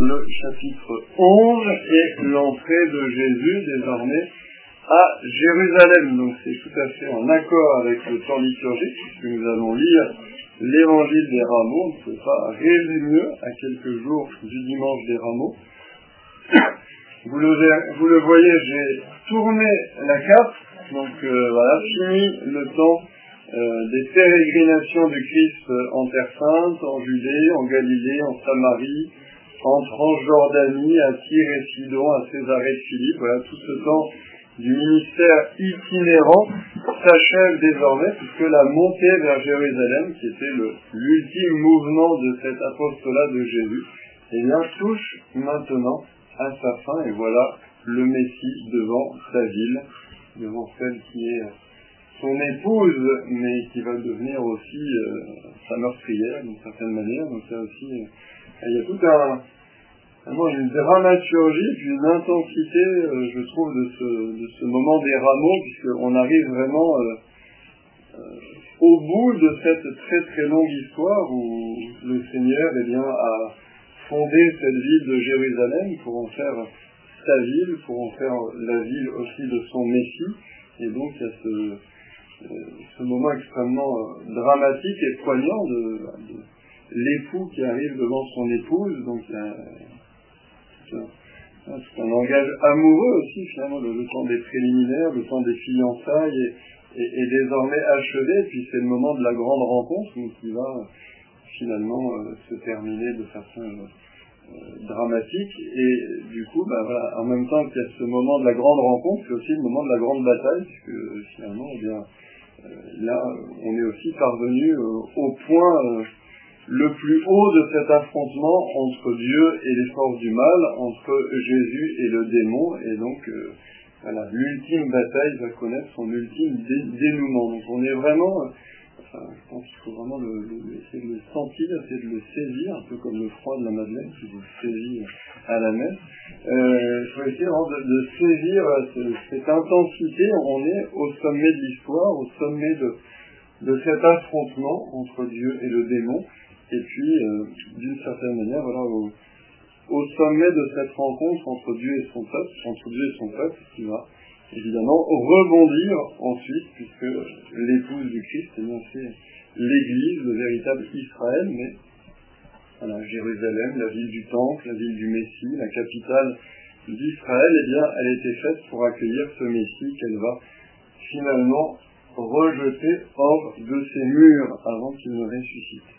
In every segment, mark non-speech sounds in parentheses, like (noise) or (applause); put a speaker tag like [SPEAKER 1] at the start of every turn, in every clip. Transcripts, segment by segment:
[SPEAKER 1] le chapitre 11 et l'entrée de Jésus désormais à Jérusalem. Donc c'est tout à fait en accord avec le temps liturgique puisque nous allons lire l'évangile des rameaux. On ne peut pas rêver mieux à quelques jours du dimanche des rameaux. (coughs) Vous le, voyez, j'ai tourné la carte. Donc euh, voilà, fini le temps euh, des pérégrinations du Christ en Terre Sainte, en Judée, en Galilée, en Samarie, en Transjordanie, à Tyr et Sidon, à Césarée de Philippe. Voilà, tout ce temps du ministère itinérant s'achève désormais puisque la montée vers Jérusalem, qui était l'ultime mouvement de cet apostolat de Jésus, eh bien, touche maintenant à sa fin et voilà le Messie devant sa ville, devant celle qui est son épouse, mais qui va devenir aussi euh, sa meurtrière d'une certaine manière. Donc il y a aussi, euh, il y a tout un, vraiment une dramaturgie, une intensité, euh, je trouve, de ce, moment des rameaux, puisqu'on arrive vraiment au bout de cette très très longue histoire où le Seigneur eh bien, a fondé cette ville de Jérusalem pour en faire sa ville, pour en faire la ville aussi de son Messie. Et donc il y a ce, euh, moment extrêmement euh, dramatique et poignant de, l'époux qui arrive devant son épouse, donc c'est un, langage amoureux aussi finalement, le, temps des préliminaires, le temps des fiançailles est, désormais achevé, puis c'est le moment de la grande rencontre qui va finalement euh, se terminer de façon dramatique. Et du coup bah, voilà, en même temps qu'il y a ce moment de la grande rencontre, c'est aussi le moment de la grande bataille, puisque finalement eh bien, euh, là, on est aussi parvenu euh, au point euh, le plus haut de cet affrontement entre Dieu et les forces du mal, entre Jésus et le démon, et donc voilà, l'ultime bataille va connaître son ultime dénouement. Donc on est vraiment, enfin, je pense qu'il faut vraiment essayer de le sentir, essayer de le saisir, un peu comme le froid de la Madeleine qui vous saisit à la messe. Euh, il faut essayer de, de saisir euh, cette intensité. On est au sommet de l'histoire, au sommet de cet affrontement entre Dieu et le démon. Et puis, euh, d'une certaine manière, voilà, au, sommet de cette rencontre entre Dieu et son peuple, entre Dieu et son peuple, qui va évidemment rebondir ensuite, puisque l'épouse du Christ, eh c'est l'Église, le véritable Israël, mais voilà, Jérusalem, la ville du Temple, la ville du Messie, la capitale d'Israël, eh bien, elle a été faite pour accueillir ce Messie qu'elle va finalement rejeter hors de ses murs avant qu'il ne ressuscite.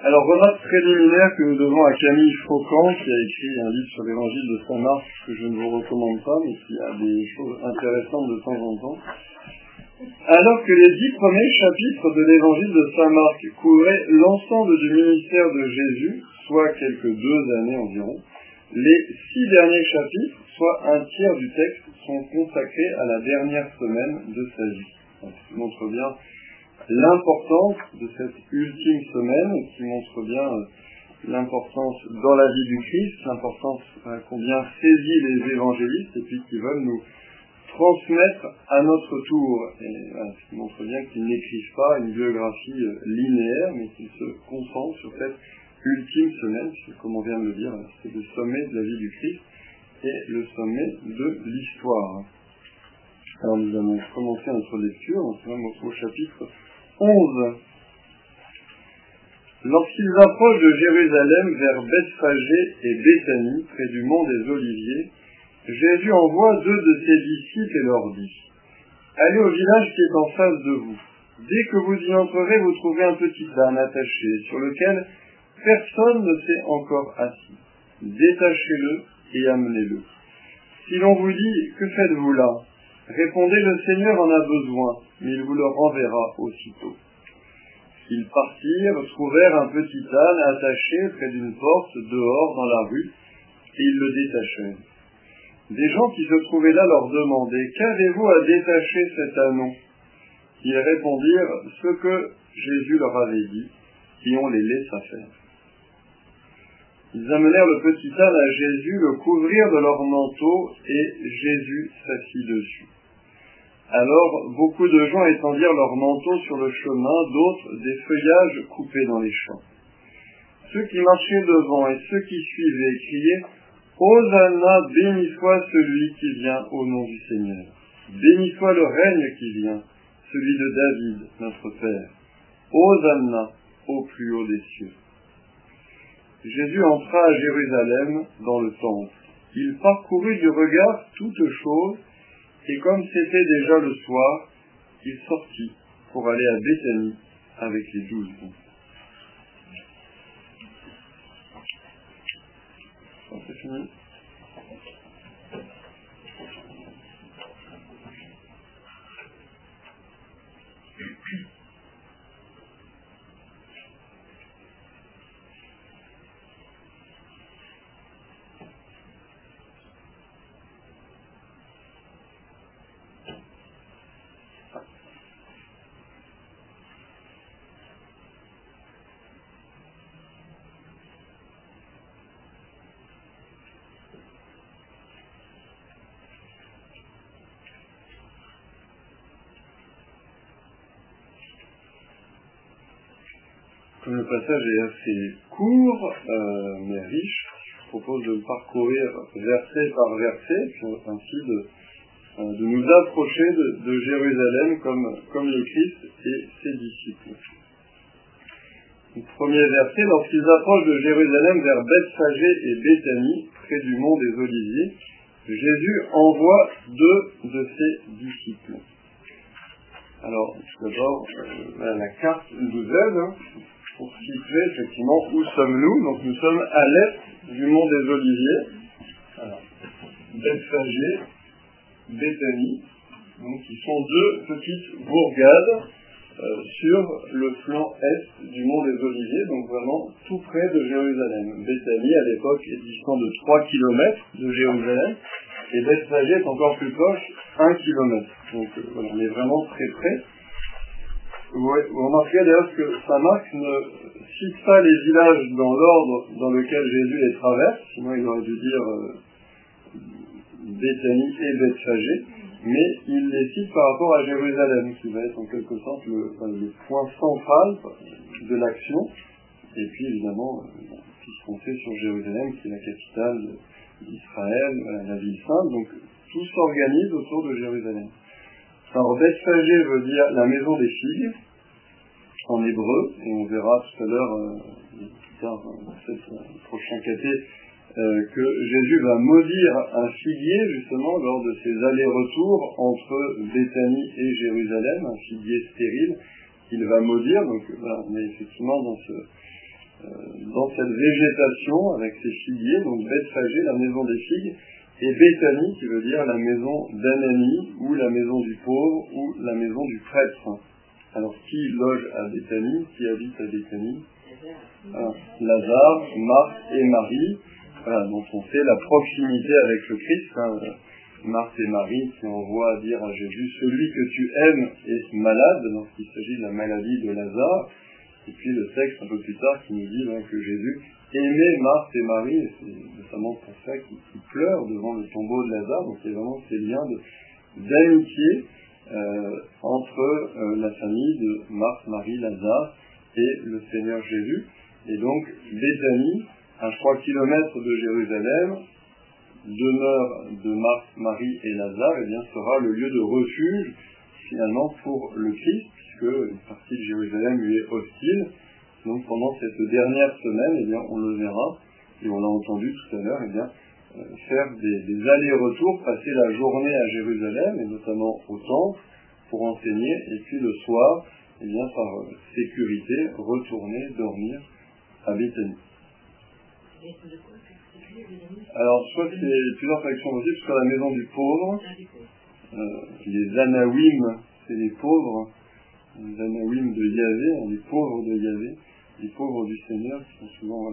[SPEAKER 1] Alors, remarque préliminaire que nous devons à Camille Faucan, qui a écrit un livre sur l'évangile de Saint-Marc que je ne vous recommande pas, mais qui a des choses intéressantes de temps en temps. Alors que les dix premiers chapitres de l'évangile de Saint Marc couvraient l'ensemble du ministère de Jésus, soit quelques deux années environ, les six derniers chapitres, soit un tiers du texte, sont consacrés à la dernière semaine de sa vie. Qui montre bien l'importance de cette ultime semaine, qui montre bien euh, l'importance dans la vie du Christ, l'importance euh, qu'ont bien saisi les évangélistes et puis qui veulent nous transmettre à notre tour. Et ce qui montre bien qu'ils n'écrivent pas une biographie euh, linéaire, mais qu'ils se concentrent sur cette ultime semaine, puisque comme on vient de le dire, c'est le sommet de la vie du Christ et le sommet de l'histoire. Alors nous allons commencer notre lecture, on au chapitre 11. Lorsqu'ils approchent de Jérusalem vers Bethphagée et Béthanie, près du mont des Oliviers, Jésus envoie deux de ses disciples et leur dit Allez au village qui est en face de vous. Dès que vous y entrerez, vous trouverez un petit âne attaché, sur lequel personne ne s'est encore assis. Détachez-le et amenez-le. Si l'on vous dit Que faites-vous là? Répondez Le Seigneur en a besoin, mais il vous le renverra aussitôt. Ils partirent, trouvèrent un petit âne attaché près d'une porte dehors dans la rue, et ils le détachèrent. Des gens qui se trouvaient là leur demandaient Qu'avez-vous à détacher cet anon? Ils répondirent Ce que Jésus leur avait dit, et on les laissa faire. Ils amenèrent le petit âne à Jésus, le couvrirent de leur manteau, et Jésus s'assit dessus. Alors beaucoup de gens étendirent leurs manteaux sur le chemin, d'autres des feuillages coupés dans les champs. ceux qui marchaient devant et ceux qui suivaient criaient Hosanna, béni soit celui qui vient au nom du Seigneur. Béni soit le règne qui vient, celui de David, notre Père. Hosanna au plus haut des cieux. Jésus entra à Jérusalem dans le temple. Il parcourut du regard toutes choses, et comme c'était déjà le soir, il sortit pour aller à Béthanie avec les douze. Passage est assez court, euh, mais riche, je propose de le parcourir verset par verset, ainsi de, euh, de nous approcher de, Jérusalem comme, comme le Christ et ses disciples. Le premier verset, lorsqu'ils approchent de Jérusalem vers Bethphagée et Béthanie, près du mont des Oliviers, Jésus envoie deux de ses disciples. Alors, tout d'abord, euh, la carte nous aide, pour situer effectivement où sommes-nous. Donc nous sommes à l'est du mont des Oliviers. Bethphagée, Béthanie, donc qui sont deux petites bourgades euh, sur le flanc est du mont des Oliviers, donc vraiment tout près de Jérusalem. Béthanie à l'époque est distant de 3 km de Jérusalem, et Bethphagée est encore plus proche, 1 km. Donc euh, voilà, on est vraiment très près. Vous, remarquerez d'ailleurs que Saint Marc ne cite pas les villages dans l'ordre dans lequel Jésus les traverse, sinon il aurait dû dire euh, Béthanie et Bethphagée, mais il les cite par rapport à Jérusalem, qui va être en quelque sorte le, point central de l'action, et puis évidemment euh, tout ce qu'on fait sur Jérusalem, qui est la capitale d'Israël, la ville sainte, donc tout s'organise autour de Jérusalem. Alors Bethphagée veut dire la maison des figues, en hébreu, et on verra tout à l'heure, euh, plus tard, dans ce euh, prochain caté, euh, que Jésus va maudire un figuier, justement, lors de ses allers-retours entre Béthanie et Jérusalem, un figuier stérile, qu'il va maudire. Donc on est effectivement dans, ce, euh, dans cette végétation avec ces figuiers, donc Bethphagée, la maison des figues, et Béthanie, qui veut dire la maison d'Anani, ou la maison du pauvre, ou la maison du prêtre. Alors, qui loge à Béthanie Qui habite à Béthanie ah, Lazare, Marthe et Marie, voilà, dont on sait la proximité avec le Christ. Hein, Marthe et Marie qui envoient à dire à Jésus Celui que tu aimes est malade, lorsqu'il s'agit de la maladie de Lazare. Et puis le texte un peu plus tard qui nous dit hein, que Jésus aimait Marthe et Marie, c'est notamment pour ça qu'il pleure devant le tombeau de Lazare. Donc a vraiment ces liens d'amitié euh, entre euh, la famille de Marthe, Marie, Lazare et le Seigneur Jésus. Et donc, Béthanie, à 3 km de Jérusalem, demeure de Marthe, Marie et Lazare, et eh bien, sera le lieu de refuge, finalement, pour le Christ, puisque une partie de Jérusalem lui est hostile. Donc, pendant cette dernière semaine, eh bien, on le verra, et on l'a entendu tout à l'heure, eh bien, euh, faire des, allers-retours, passer la journée à Jérusalem, et notamment au temple, pour enseigner, et puis le soir, eh bien, par euh, sécurité, retourner dormir à Béthanie. Alors, soit c'est plusieurs factions possibles, soit la maison du pauvre, euh, les Anawim, c'est les pauvres, les Anawim de Yahvé, les pauvres de Yahvé, les pauvres du Seigneur, qui sont souvent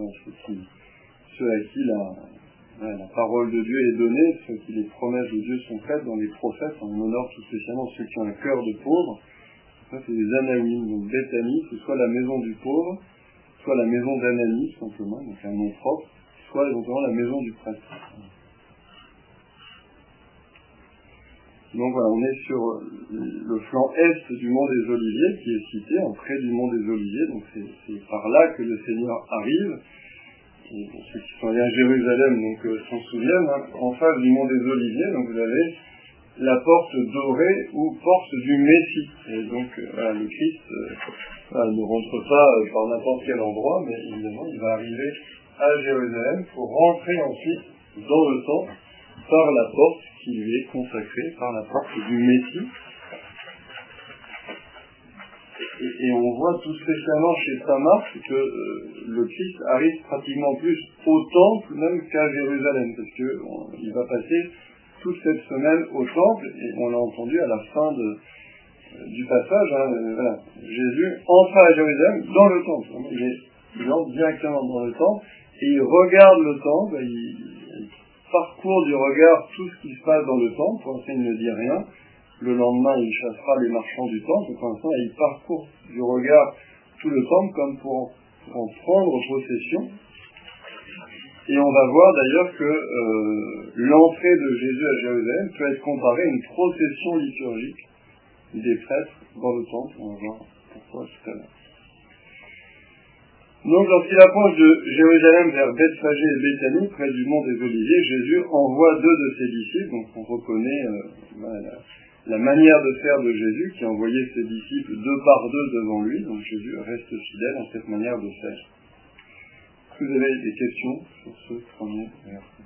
[SPEAKER 1] ceux, à qui la, parole de Dieu est donnée, ceux qui les promesses de Dieu sont faites dans les prophètes, on honore tout spécialement ceux qui ont un cœur de pauvre. Ça, c'est les Anawim, donc Bethany, c'est soit la maison du pauvre, soit la maison d'Anani, simplement, donc un nom propre, soit éventuellement la maison du prêtre. Donc voilà, on est sur le flanc est du mont des Oliviers, qui est cité en près du mont des Oliviers, donc c'est par là que le Seigneur arrive. Pour ceux qui sont allés à Jérusalem, donc euh, s'en souviennent, hein, en face du mont des Oliviers, donc vous avez la porte dorée ou porte du Messie. Et donc euh, le Christ euh, ne rentre pas par n'importe quel endroit, mais évidemment il va arriver à Jérusalem pour rentrer ensuite dans le temple par la porte qui lui est consacrée, par la porte du Messie. Et, on voit tout spécialement chez Saint Marc que euh, le Christ arrive pratiquement plus au temple même qu'à Jérusalem, parce qu'il va passer toute cette semaine au temple, et on l'a entendu à la fin de, euh, du passage, hein, euh, Jésus entra à Jérusalem dans le temple. Il entre directement dans le temple, et il regarde le temple, il, parcourt du regard tout ce qui se passe dans le temple, pour l'instant il ne dit rien, le lendemain il chassera les marchands du temple, pour l'instant il parcourt du regard tout le temple comme pour en, prendre possession. Et on va voir d'ailleurs que euh, l'entrée de Jésus à Jérusalem peut être comparée à une procession liturgique des prêtres dans le temple. On va voir pourquoi tout à l'heure. Donc, lorsqu'il approche de Jérusalem vers Bethphagée et Béthanie, près du mont des Oliviers, Jésus envoie deux de ses disciples. Donc, on reconnaît euh, la, manière de faire de Jésus, qui envoyait ses disciples deux par deux devant lui. Donc, Jésus reste fidèle à cette manière de faire. Est-ce que vous avez des questions sur ce premier verset?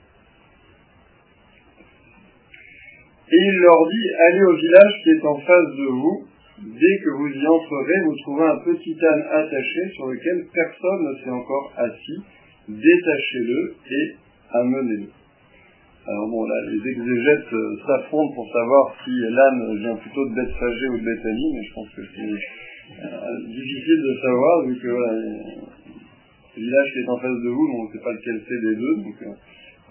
[SPEAKER 1] Et il leur dit, allez au village qui est en face de vous, Dès que vous y entrerez, vous trouverez un petit âne attaché sur lequel personne ne s'est encore assis. Détachez-le et amenez-le. Alors bon, là, les exégètes euh, s'affrontent pour savoir si l'âne vient plutôt de Bethphagée ou de Bethanie, mais je pense que c'est euh, difficile de savoir, vu que le village qui est en face de vous, on ne sait pas lequel c'est des deux, euh,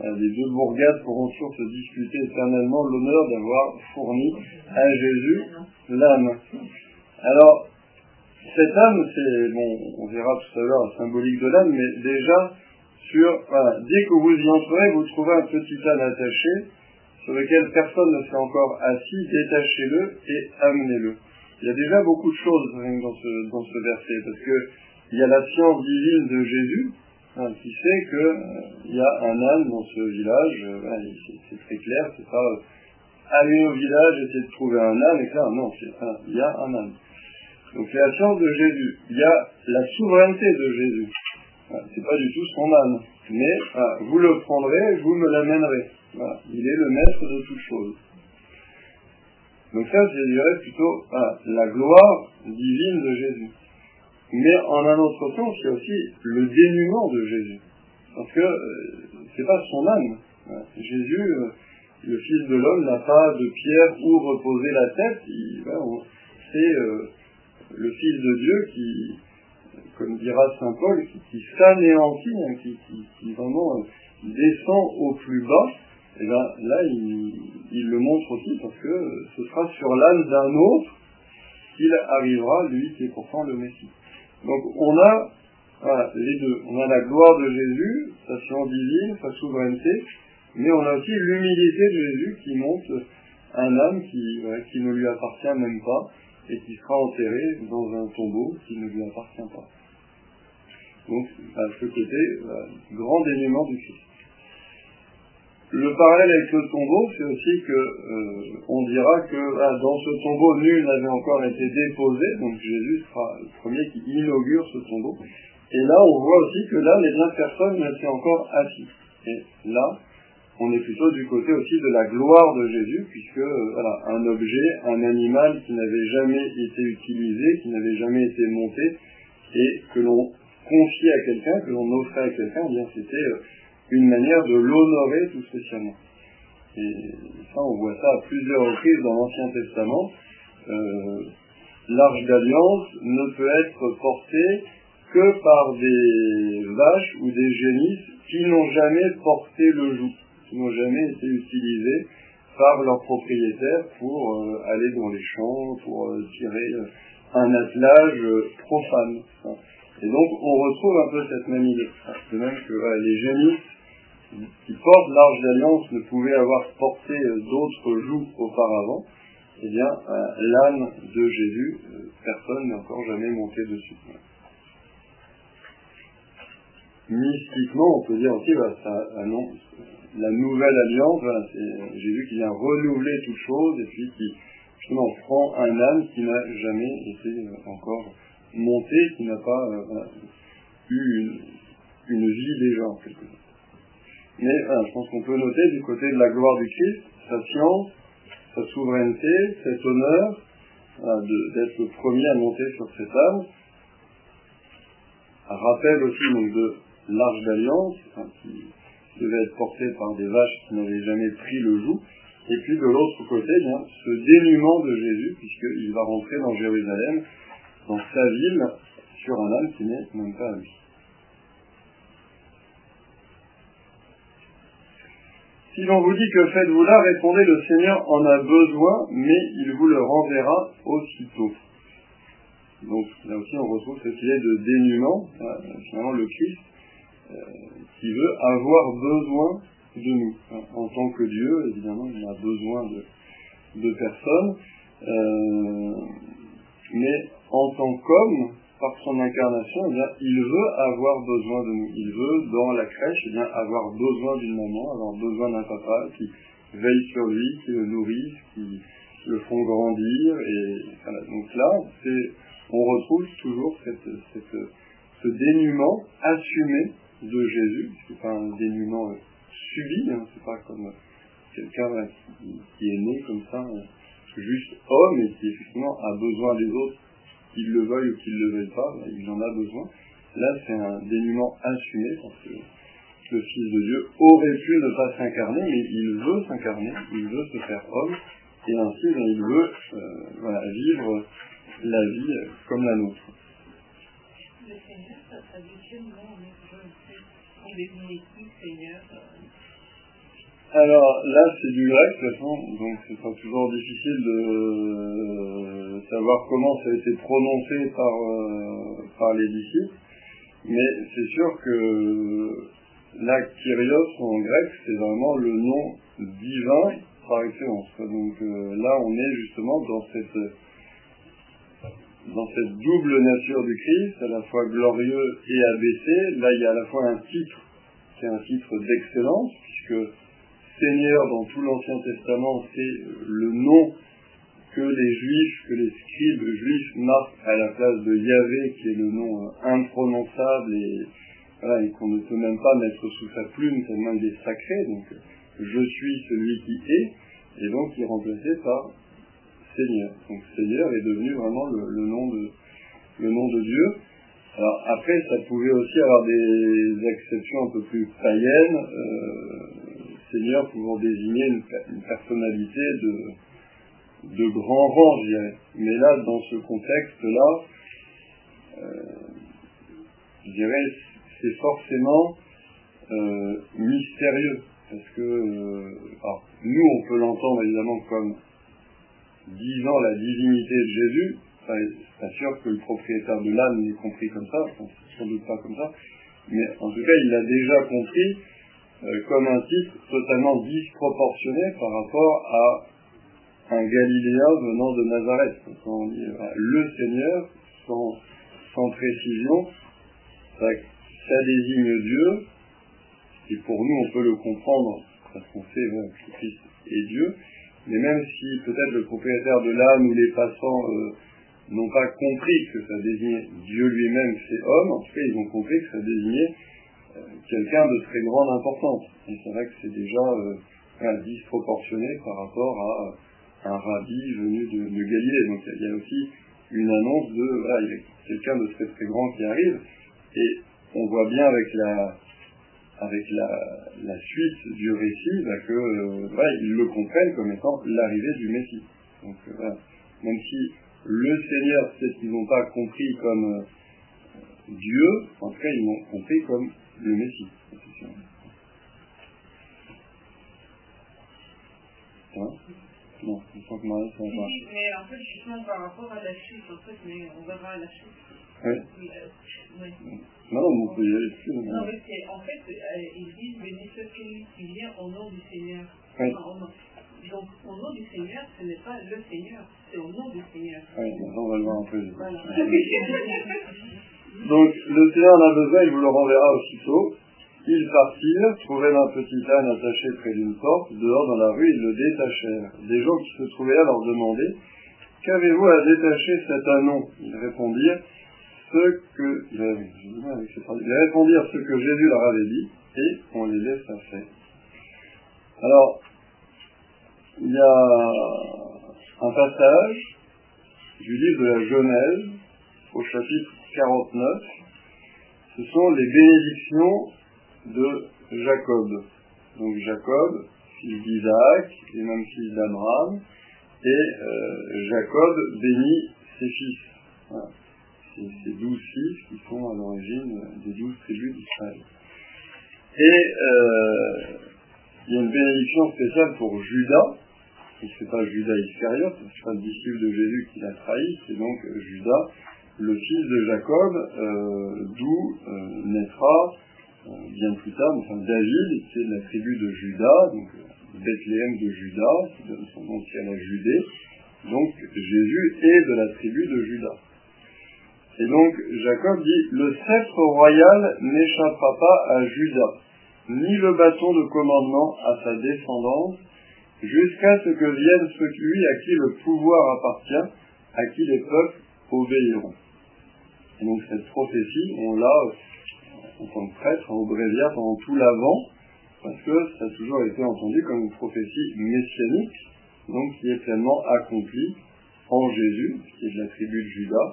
[SPEAKER 1] les deux bourgades pourront toujours se disputer éternellement l'honneur d'avoir fourni à Jésus l'âme. Alors, cette âme, c'est, bon, on verra tout à l'heure la symbolique de l'âme, mais déjà, sur, voilà, dès que vous y entrerez, vous trouvez un petit âne attaché, sur lequel personne ne s'est encore assis, détachez-le et amenez-le. Il y a déjà beaucoup de choses dans ce, dans ce verset, parce que il y a la science divine de Jésus, qui fait qu'il euh, y a un âne dans ce village, euh, c'est très clair, c'est pas euh, aller au village, essayer de trouver un âne, et là, non, il y a un âne. Donc c'est la science de Jésus. Il y a la souveraineté de Jésus. C'est pas du tout son âne. Mais vous le prendrez, vous me l'amènerez. Il est le maître de toutes choses. Donc ça, je dirais plutôt la gloire divine de Jésus. Mais en un autre sens, a aussi le dénuement de Jésus. Parce que euh, c'est pas son âne. Jésus, euh, le Fils de l'homme n'a pas de pierre où reposer la tête. C'est euh, le Fils de Dieu qui, comme dira Saint Paul, qui, s'anéantit, hein, qui, vraiment euh, descend au plus bas. Et là, là il, le montre aussi parce que ce sera sur l'âne d'un autre qu'il arrivera, lui qui est pourtant le Messie. Donc on a les deux. On a la gloire de Jésus, sa science divine, sa souveraineté, mais on a aussi l'humilité de Jésus qui montre un âme qui, ne lui appartient même pas et qui sera enterré dans un tombeau qui ne lui appartient pas. Donc, à ce côté, grand dénuement du Christ. Le parallèle avec le tombeau, c'est aussi que euh, on dira que dans ce tombeau, nul n'avait encore été déposé, donc Jésus sera le premier qui inaugure ce tombeau. Et là, on voit aussi que là, les bien personne ne s'est encore assis. Et là, on est plutôt du côté aussi de la gloire de Jésus, puisque euh, voilà, un objet, un animal qui n'avait jamais été utilisé, qui n'avait jamais été monté, et que l'on confiait à quelqu'un, que l'on offrait à quelqu'un, eh bien c'était euh, une manière de l'honorer tout spécialement. Et ça, on voit ça à plusieurs reprises dans l'Ancien Testament. Euh, L'arche d'alliance ne peut être portée que par des vaches ou des génisses qui n'ont jamais porté le joug qui n'ont jamais été utilisés par leurs propriétaires pour euh, aller dans les champs, pour euh, tirer euh, un attelage profane. Et donc on retrouve un peu cette même idée. De même que les génisses qui porte l'arche d'alliance ne pouvait avoir porté d'autres joues auparavant, eh bien, l'âne de Jésus, personne n'est encore jamais monté dessus. Mystiquement, on peut dire aussi, bah, ça annonce la nouvelle alliance, c'est Jésus qui vient renouveler toute chose et puis qui justement prend un âne qui n'a jamais été encore monté, qui n'a pas eu une, vie déjà en quelque sorte. Mais je pense qu'on peut noter du côté de la gloire du Christ, sa science, sa souveraineté, cet honneur d'être le premier à monter sur cette âne. Un rappel aussi donc, de l'arche d'alliance, qui devait être porté par des vaches qui n'avaient jamais pris le joug. Et puis de l'autre côté, bien, ce dénuement de Jésus, puisqu'il va rentrer dans Jérusalem, dans sa ville, sur un âne qui n'est même pas à lui. Si l'on vous dit que faites-vous là, répondez le Seigneur en a besoin, mais il vous le renverra aussitôt. Donc là aussi on retrouve cette idée de dénuement, finalement le Christ euh, qui veut avoir besoin de nous. En tant que Dieu, évidemment, il a besoin de, de personne, euh, mais en tant qu'homme, par son incarnation, eh il veut avoir besoin de nous. Il veut, dans la crèche, eh avoir besoin d'une maman, avoir besoin d'un papa qui veille sur lui, qui le nourrisse, qui le font grandir. Et. Donc là, on retrouve toujours cette, ce dénuement assumé de Jésus. C'est pas un dénuement subi, hein, c'est pas comme quelqu'un qui, est né comme ça, juste homme et qui effectivement a besoin des autres qu'il le veuille ou qu'il ne le veuille pas, il en a besoin. Là, c'est un dénuement assumé parce que le Fils de Dieu aurait pu ne pas s'incarner, mais il veut s'incarner, il veut se faire homme, et ainsi ben, il veut euh, vivre la vie comme la nôtre. Alors là, c'est du grec, de toute façon, donc c'est pas toujours difficile de euh, savoir comment ça a été prononcé par, euh, par les disciples, mais c'est sûr que là, Kyrios en grec, c'est vraiment le nom divin par excellence. Donc euh, là, on est justement dans cette dans cette double nature du Christ, à la fois glorieux et abaissé. Là, il y a à la fois un titre qui est un titre d'excellence, puisque Seigneur dans tout l'Ancien Testament, c'est le nom que les juifs, que les scribes juifs marquent à la place de Yahvé, qui est le nom euh, imprononçable et, qu'on ne peut même pas mettre sous sa plume tellement il est sacré. Donc, je suis celui qui est, et donc il est remplacé par Seigneur. Donc Seigneur est devenu vraiment le, nom de le nom de Dieu. Alors après, ça pouvait aussi avoir des exceptions un peu plus païennes. Euh, Seigneur pouvant désigner une, personnalité de, de grand rang, je dirais. Mais là, dans ce contexte-là, euh, je dirais, c'est forcément euh, mystérieux. Parce que, euh, nous, on peut l'entendre évidemment comme disant la divinité de Jésus. C'est pas sûr que le propriétaire de l'âme l'ait compris comme ça, sans doute pas comme ça. Mais en tout cas, il l'a déjà compris euh, comme un titre totalement disproportionné par rapport à un Galiléen venant de Nazareth. Euh, le Seigneur, sans, précision, ça, ça, désigne Dieu, et pour nous on peut le comprendre parce qu'on sait que Christ est Dieu, mais même si peut-être le propriétaire de l'âme ou les passants euh, n'ont pas compris que ça désignait Dieu lui-même, c'est homme, en tout cas ils ont compris que ça désignait quelqu'un de très grande importance. Et c'est vrai que c'est déjà euh, disproportionné par rapport à un rabbi venu de, Galilée. Donc il y a aussi une annonce de voilà, quelqu'un de très très grand qui arrive. Et on voit bien avec la avec la, suite du récit bah, que euh, ils le comprennent comme étant l'arrivée du Messie. Donc euh, même si le Seigneur, peut-être qu'ils n'ont pas compris comme Dieu, en tout cas ils l'ont compris comme le Messie. Hein? Non, je pense que Marie, ça va.
[SPEAKER 2] Oui, mais en fait, justement par rapport à la chute, en fait, mais on verra la chute.
[SPEAKER 1] Oui.
[SPEAKER 2] Euh, oui.
[SPEAKER 1] Non, non, on peut y aller dessus.
[SPEAKER 2] Non,
[SPEAKER 1] mais-
[SPEAKER 2] c'est, en fait, euh, ils disent béni celui qui vient au nom du Seigneur.
[SPEAKER 1] Oui.
[SPEAKER 2] Enfin. Donc, au nom du Seigneur, ce n'est pas le Seigneur, c'est au nom du Seigneur.
[SPEAKER 1] Oui, on va le voir un peu.
[SPEAKER 2] Voilà. (laughs) (laughs)
[SPEAKER 1] Donc, le Seigneur en a besoin, il vous le renverra aussitôt. Ils partirent, trouvèrent un petit âne attaché près d'une porte, dehors dans la rue, ils le détachèrent. Des gens qui se trouvaient là leur demandaient, Qu'avez-vous à détacher cet anon? Ils répondirent, ce que, ils répondirent ce que Jésus leur avait dit, et on les laissa faire. Alors, il y a un passage du livre de la Genèse, au chapitre 49, ce sont les bénédictions de Jacob. Donc Jacob, fils d'Isaac, et même fils d'Abraham, et euh, Jacob bénit ses fils. Voilà. C'est ces douze fils qui sont à l'origine des douze tribus d'Israël. Et euh, il y a une bénédiction spéciale pour Judas, et c'est pas Judas Iscariote, c'est pas le disciple de Jésus qui l'a trahi, c'est donc Judas, le fils de Jacob, euh, d'où euh, naîtra euh, bien plus tard, enfin David, qui est de la tribu de Judas, donc Bethléem de Judas, qui donne son nom à Judée. Donc Jésus est de la tribu de Judas. Et donc Jacob dit, le sceptre royal n'échappera pas à Judas, ni le bâton de commandement à sa descendance, jusqu'à ce que vienne celui à qui le pouvoir appartient, à qui les peuples obéiront. Et donc cette prophétie, on l'a en tant que prêtre au bréviaire pendant tout l'avant, parce que ça a toujours été entendu comme une prophétie messianique, donc qui est pleinement accomplie en Jésus, qui est de la tribu de Judas,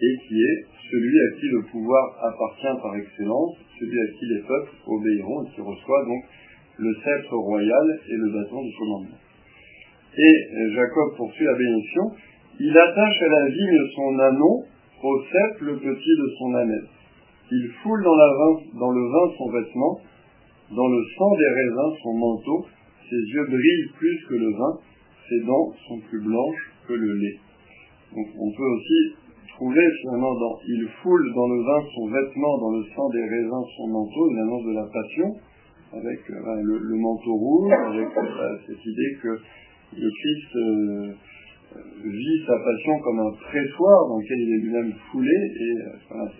[SPEAKER 1] et qui est celui à qui le pouvoir appartient par excellence, celui à qui les peuples obéiront, et qui reçoit donc le sceptre royal et le bâton du commandement. Et euh, Jacob poursuit la bénédiction, il attache à la vigne son anon, au le petit de son ânesse. Il foule dans, la vin, dans le vin son vêtement, dans le sang des raisins son manteau, ses yeux brillent plus que le vin, ses dents sont plus blanches que le lait. Donc on peut aussi trouver finalement dans il foule dans le vin son vêtement, dans le sang des raisins son manteau, une annonce de la passion, avec euh, le, le manteau rouge, avec euh, cette idée que le Christ euh, vit sa passion comme un pressoir dans lequel il est lui-même foulé, et euh, voilà,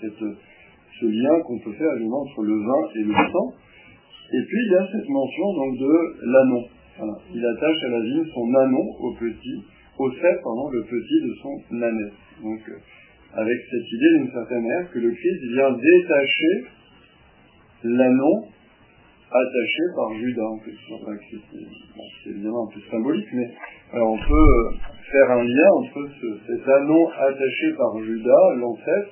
[SPEAKER 1] ce lien qu'on peut faire évidemment entre le vin et le sang. Et puis il y a cette mention donc de l'anon. Il attache à la vigne son anon au petit, au cep, pardon, le petit de son ânesse. Donc euh, avec cette idée d'une certaine manière que le Christ vient détacher l'anon attaché par Judas en c'est, évidemment un peu symbolique, mais alors on peut euh, faire un lien entre ce, cet anon attaché par Judas, l'ancêtre,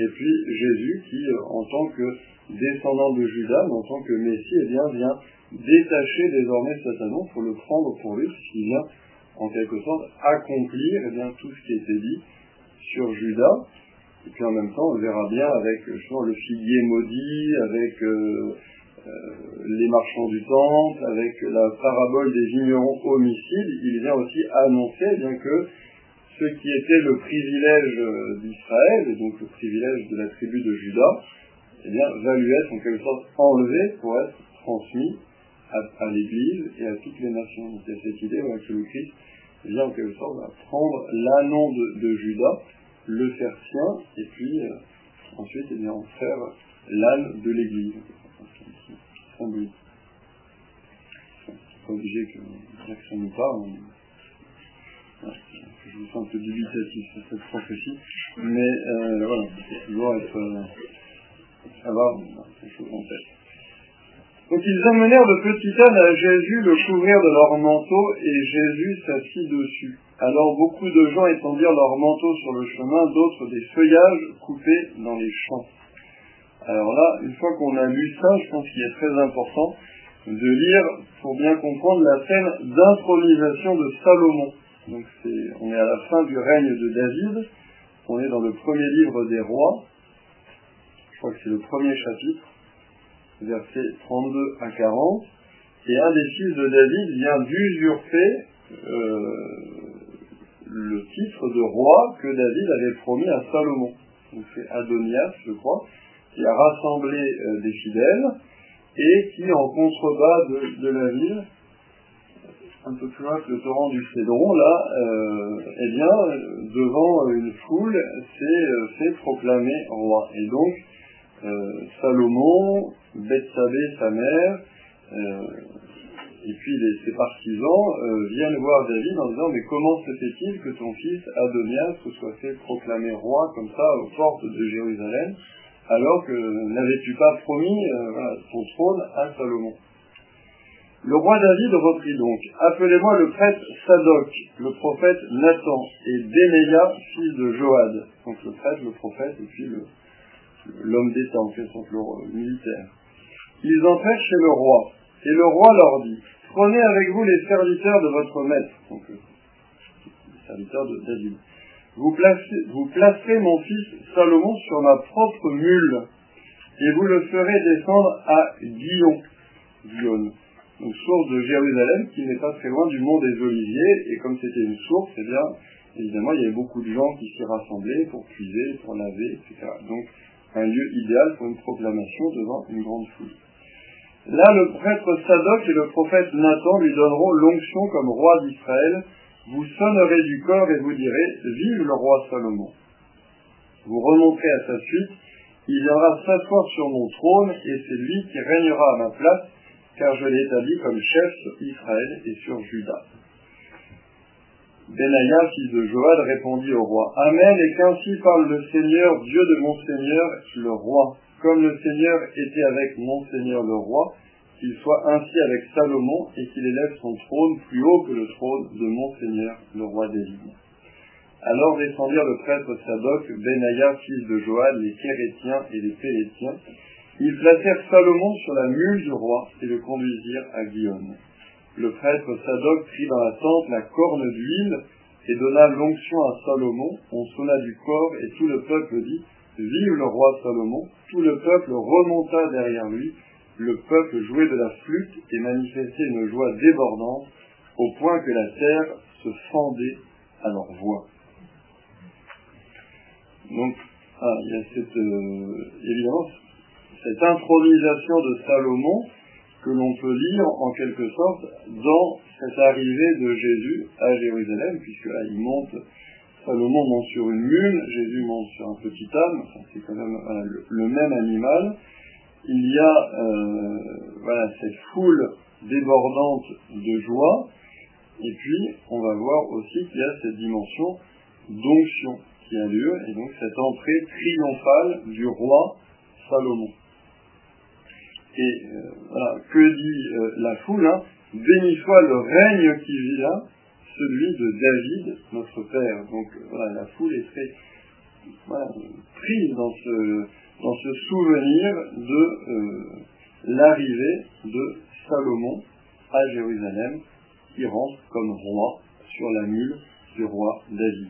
[SPEAKER 1] et puis Jésus qui, euh, en tant que descendant de Judas, mais en tant que Messie, eh bien, vient détacher désormais cet anon pour le prendre pour lui, puisqu'il vient en quelque sorte accomplir eh bien, tout ce qui était dit sur Judas. Et puis en même temps, on verra bien avec justement, le figuier maudit, avec euh, euh, les marchands du temple, avec la parabole des vignerons homicides. Il vient aussi annoncer bien que ce qui était le privilège euh, d'Israël, donc le privilège de la tribu de Judas, eh bien, va lui être en quelque sorte enlevé pour être transmis à, l'Église et à toutes les nations. Donc il y a cette idée que le Christ vient en quelque sorte prendre l'annon de, de Judas, le faire sien, et puis euh, ensuite eh en faire l'âne de l'Église. C'est pas obligé que, ça nous parle. mais- je me sens un peu dubitatif sur cette prophétie, mais euh, voilà, il faut toujours être, euh, avoir quelque chose en tête. Donc ils amenèrent le petit âne à Jésus, le couvrirent de leur manteau, et Jésus s'assit dessus. Alors beaucoup de gens étendirent leurs manteaux sur le chemin, d'autres des feuillages coupés dans les champs. Alors là, une fois qu'on a lu ça, je pense qu'il est très important de lire pour bien comprendre la scène d'intronisation de Salomon. Donc on est à la fin du règne de David, on est dans le premier livre des rois, je crois que c'est le premier chapitre, versets 32 à 40, et un des fils de David vient d'usurper le titre de roi que David avait promis à Salomon. Donc c'est Adonias, je crois, qui a rassemblé des fidèles et qui, en contrebas de la ville, un peu plus loin que le torrent du Cédron, là, euh, eh bien, devant une foule, s'est euh, proclamer roi. Et donc, euh, Salomon, Bethsabée, sa mère, et puis ses partisans viennent voir David en disant mais comment se fait-il que ton fils Adonias se soit fait proclamer roi comme ça aux portes de Jérusalem? Alors que n'avais-tu pas promis ton trône à Salomon le roi David reprit donc, Appelez-moi le prêtre Sadoc, le prophète Nathan, et Bénéa, fils de Joad. Donc le prêtre, le prophète, et puis l'homme d'État, en fait, le militaire. Ils entrèrent chez le roi, et le roi leur dit, Prenez avec vous les serviteurs de votre maître, donc euh, les serviteurs de David. Vous, placez, placerez mon fils Salomon sur ma propre mule, et vous le ferez descendre à Guillon. Guillaume une source de Jérusalem qui n'est pas très loin du mont des Oliviers, et comme c'était une source, eh bien, évidemment, il y avait beaucoup de gens qui s'y rassemblaient pour puiser, pour laver, etc. Donc, un lieu idéal pour une proclamation devant une grande foule. Là, le prêtre Sadoc et le prophète Nathan lui donneront l'onction comme roi d'Israël. Vous sonnerez du corps et vous direz, vive le roi Salomon. Vous remonterez à sa suite, il viendra s'asseoir sur mon trône et c'est lui qui régnera à ma place car je l'ai établi comme chef sur Israël et sur Juda. Benaïa, fils de Joad, répondit au roi, Amen, et qu'ainsi parle le Seigneur, Dieu de mon Seigneur, le roi. Comme le Seigneur était avec mon Seigneur le roi, qu'il soit ainsi avec Salomon, et qu'il élève son trône plus haut que le trône de mon Seigneur, le roi David. Alors descendirent le prêtre Sadoc, Benaïa, fils de Joad, les Kérétiens et les Pélétiens, ils placèrent Salomon sur la mule du roi et le conduisirent à Guillaume. Le prêtre Sadoc prit dans la tente la corne d'huile et donna l'onction à Salomon. On sonna du corps et tout le peuple dit Vive le roi Salomon. Tout le peuple remonta derrière lui. Le peuple jouait de la flûte et manifestait une joie débordante au point que la terre se fendait à leur voix. Donc, ah, il y a cette, euh, évidemment, cette intronisation de Salomon que l'on peut lire en quelque sorte dans cette arrivée de Jésus à Jérusalem, puisque là il monte, Salomon monte sur une mule, Jésus monte sur un petit âne, c'est quand même le, même animal. Il y a euh, cette foule débordante de joie, et puis on va voir aussi qu'il y a cette dimension d'onction qui a lieu, et donc cette entrée triomphale du roi Salomon. Et euh, voilà, que dit euh, la foule hein? Béni soit le règne qui vient, celui de David, notre Père. Donc voilà, la foule est très prise dans ce, dans ce souvenir de euh, l'arrivée de Salomon à Jérusalem, qui rentre comme roi sur la mule du roi David.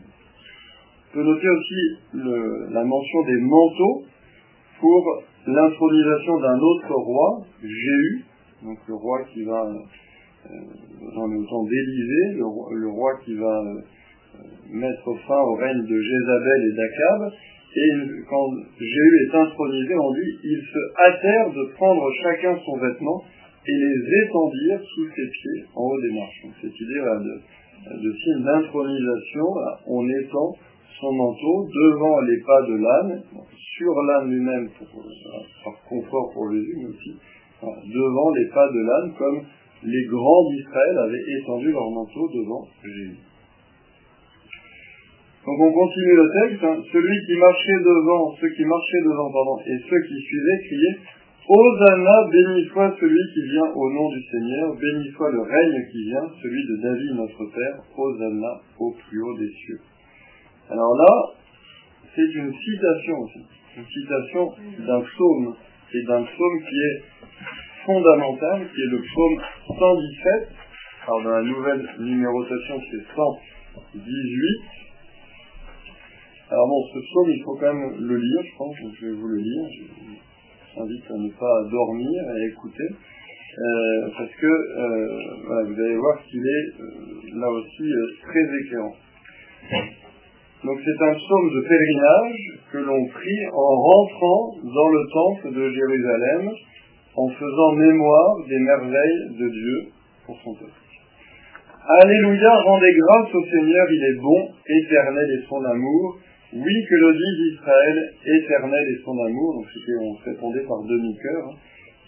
[SPEAKER 1] On peut noter aussi la mention des manteaux pour l'intronisation d'un autre roi, Jéhu, donc le roi qui va, euh, dans le temps d'Élysée, le, roi qui va euh, mettre fin au règne de Jézabel et d'Akab, et quand Jéhu est intronisé, on dit, ils se hâtèrent de prendre chacun son vêtement et les étendirent sous ses pieds en haut des marches. Idée de, signe d'intronisation, on étend son manteau devant les pas de l'âne, sur l'âne lui-même euh, par confort pour Jésus, mais aussi devant les pas de l'âne, comme les grands d'Israël avaient étendu leur manteau devant Jésus. Donc on continue le texte. Hein. Celui qui marchait devant, ceux qui marchaient devant, pardon, et ceux qui suivaient criaient Hosanna, béni soit celui qui vient au nom du Seigneur, béni soit le règne qui vient, celui de David notre Père, Hosanna au plus haut des cieux. Alors là, c'est une citation aussi une citation d'un psaume, et d'un psaume qui est fondamental, qui est le psaume 117. Alors dans la nouvelle numérotation, c'est 118. Alors bon, ce psaume, il faut quand même le lire, je pense, je vais vous le lire. Je vous invite à ne pas dormir et à écouter. euh, parce que euh, vous allez voir qu'il est euh, là aussi très éclairant. Donc c'est un psaume de pèlerinage que l'on prie en rentrant dans le temple de Jérusalem, en faisant mémoire des merveilles de Dieu pour son peuple. Alléluia, rendez grâce au Seigneur, il est bon, éternel est son amour. Oui, que le dise Israël, éternel est son amour. Donc c'était, on répondait par demi-cœur. Hein.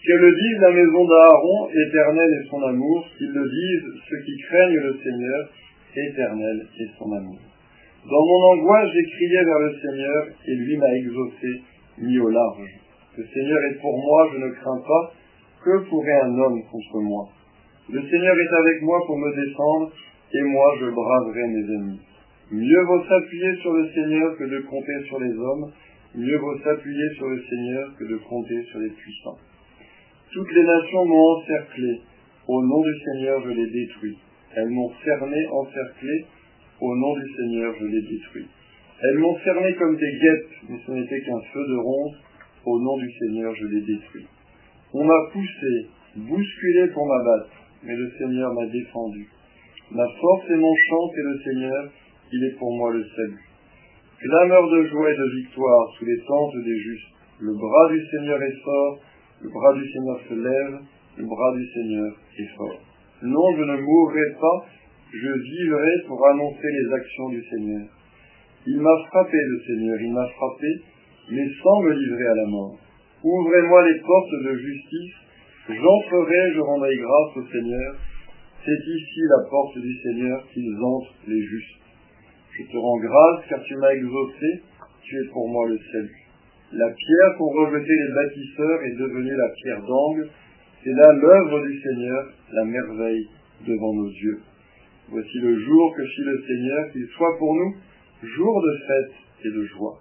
[SPEAKER 1] Que le dise la maison d'Aaron, éternel est son amour. Qu'ils le disent ceux qui craignent le Seigneur, éternel est son amour. Dans mon angoisse, j'ai crié vers le Seigneur, et lui m'a exaucé, mis au large. Le Seigneur est pour moi, je ne crains pas. Que pourrait un homme contre moi? Le Seigneur est avec moi pour me défendre, et moi je braverai mes ennemis. Mieux vaut s'appuyer sur le Seigneur que de compter sur les hommes. Mieux vaut s'appuyer sur le Seigneur que de compter sur les puissants. Toutes les nations m'ont encerclé. Au nom du Seigneur, je les détruis. Elles m'ont fermé, encerclé. Au nom du Seigneur, je les détruis. Elles m'ont fermé comme des guêpes, mais ce n'était qu'un feu de ronce. Au nom du Seigneur, je les détruis. On m'a poussé, bousculé pour m'abattre, mais le Seigneur m'a défendu. Ma force et mon chant, c'est le Seigneur, il est pour moi le salut. Clameur de joie et de victoire sous les tentes des justes. Le bras du Seigneur est fort, le bras du Seigneur se lève, le bras du Seigneur est fort. Non, je ne mourrai pas, je vivrai pour annoncer les actions du Seigneur. Il m'a frappé, le Seigneur, il m'a frappé, mais sans me livrer à la mort. Ouvrez-moi les portes de justice, j'entrerai, je rendrai grâce au Seigneur. C'est ici la porte du Seigneur qu'ils entrent les justes. Je te rends grâce car tu m'as exaucé, tu es pour moi le salut. La pierre pour rejeter les bâtisseurs est devenue la pierre d'angle. C'est là l'œuvre du Seigneur, la merveille devant nos yeux. Voici le jour que fit le Seigneur, qu'il soit pour nous jour de fête et de joie.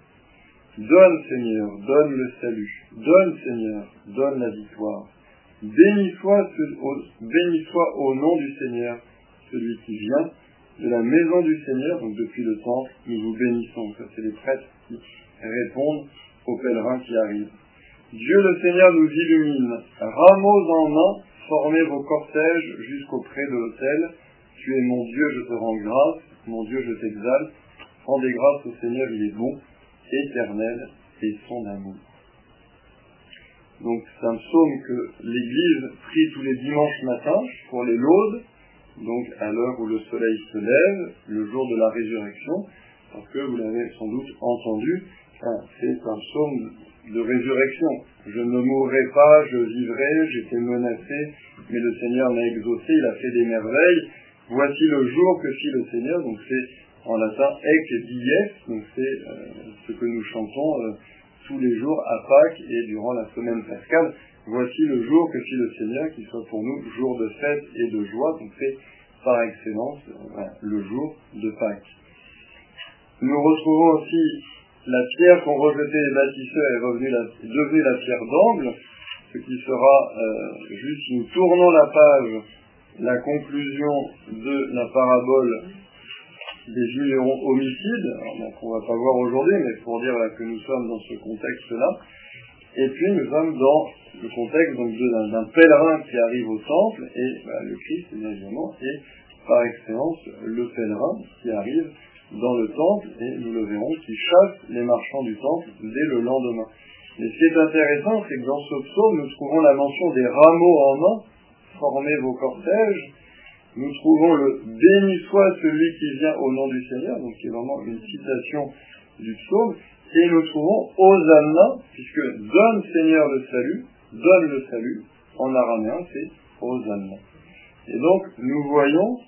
[SPEAKER 1] Donne Seigneur, donne le salut. Donne Seigneur, donne la victoire. Béni soit, béni soit au nom du Seigneur, celui qui vient de la maison du Seigneur, donc depuis le temple, nous vous bénissons. Ça, c'est les prêtres qui répondent aux pèlerins qui arrivent. Dieu le Seigneur nous illumine. Rameaux en main, formez vos cortèges jusqu'auprès de l'autel. Tu es mon Dieu, je te rends grâce. Mon Dieu, je t'exalte. Rendez grâce au Seigneur, il est bon, éternel, et son amour. Donc c'est un psaume que l'Église prie tous les dimanches matins pour les laudes, donc à l'heure où le soleil se lève, le jour de la résurrection, parce que vous l'avez sans doute entendu, c'est un psaume de résurrection. Je ne mourrai pas, je vivrai, j'étais menacé, mais le Seigneur m'a exaucé, il a fait des merveilles. Voici le jour que fit le Seigneur, donc c'est en latin ec dies, donc c'est euh, ce que nous chantons euh, tous les jours à Pâques et durant la semaine pascale. Voici le jour que fit le Seigneur, qui soit pour nous jour de fête et de joie, donc c'est par excellence le jour de Pâques. Nous retrouvons aussi la pierre qu'ont rejetée les bâtisseurs est, devenue la pierre d'angle, ce qui sera euh, juste, nous tournons la page, la conclusion de la parabole des vignerons homicides, donc on va pas voir aujourd'hui, mais pour dire que nous sommes dans ce contexte-là, et puis nous sommes dans le contexte d'un pèlerin qui arrive au temple, et bah, le Christ, évidemment, est par excellence le pèlerin qui arrive dans le temple, et nous le verrons, qui chasse les marchands du temple dès le lendemain. Mais ce qui est intéressant, c'est que dans ce psaume, nous trouvons la mention des rameaux en main, formez vos cortèges, nous trouvons le béni soit celui qui vient au nom du Seigneur, donc qui est vraiment une citation du psaume, et nous trouvons Hosanna, puisque donne Seigneur le salut, donne le salut, en araméen c'est Hosanna. Et donc nous voyons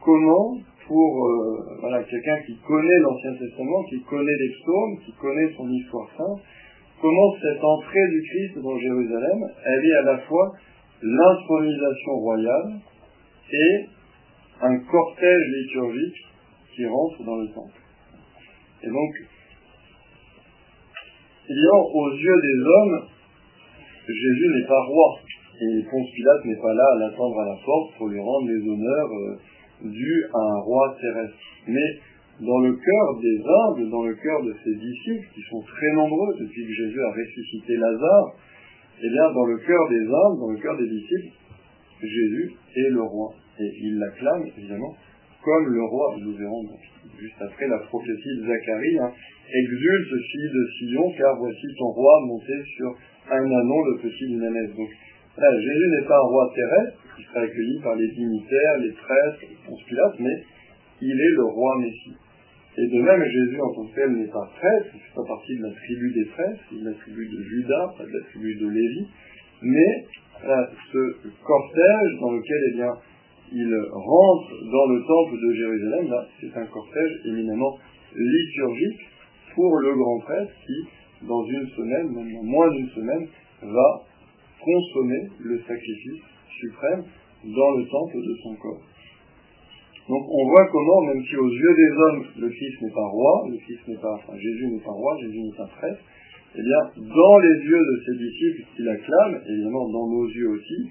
[SPEAKER 1] comment pour euh, voilà, quelqu'un qui connaît l'Ancien Testament, qui connaît les psaumes, qui connaît son histoire sainte, comment cette entrée du Christ dans Jérusalem, elle est à la fois l'intronisation royale et un cortège liturgique qui rentre dans le temple. Et donc, évidemment, aux yeux des hommes, Jésus n'est pas roi. Et Ponce Pilate n'est pas là à l'attendre à la porte pour lui rendre les honneurs euh, dus à un roi terrestre. Mais dans le cœur des humbles, dans le cœur de ses disciples, qui sont très nombreux depuis que Jésus a ressuscité Lazare, eh bien, dans le cœur des hommes, dans le cœur des disciples, Jésus est le roi. Et il l'acclame, évidemment, comme le roi. Nous verrons juste après la prophétie de Zacharie. Hein. Exulte, fille de Sion, car voici ton roi monté sur un anon, le petit d'une Donc Jésus n'est pas un roi terrestre, qui sera accueilli par les dignitaires, les prêtres, les Pilate, mais il est le roi Messie. Et de même, Jésus en tant que tel n'est pas prêtre, il ne fait pas partie de la tribu des prêtres, il de la tribu de Judas, de la tribu de Lévi, mais ce cortège dans lequel eh bien, il rentre dans le temple de Jérusalem, c'est un cortège éminemment liturgique pour le grand prêtre qui, dans une semaine, même moins d'une semaine, va consommer le sacrifice suprême dans le temple de son corps. Donc on voit comment, même si aux yeux des hommes, le Christ n'est pas roi, le Christ n'est pas, Jésus n'est pas roi, Jésus n'est pas prêtre, eh bien, dans les yeux de ses disciples qui l'acclament, évidemment dans nos yeux aussi,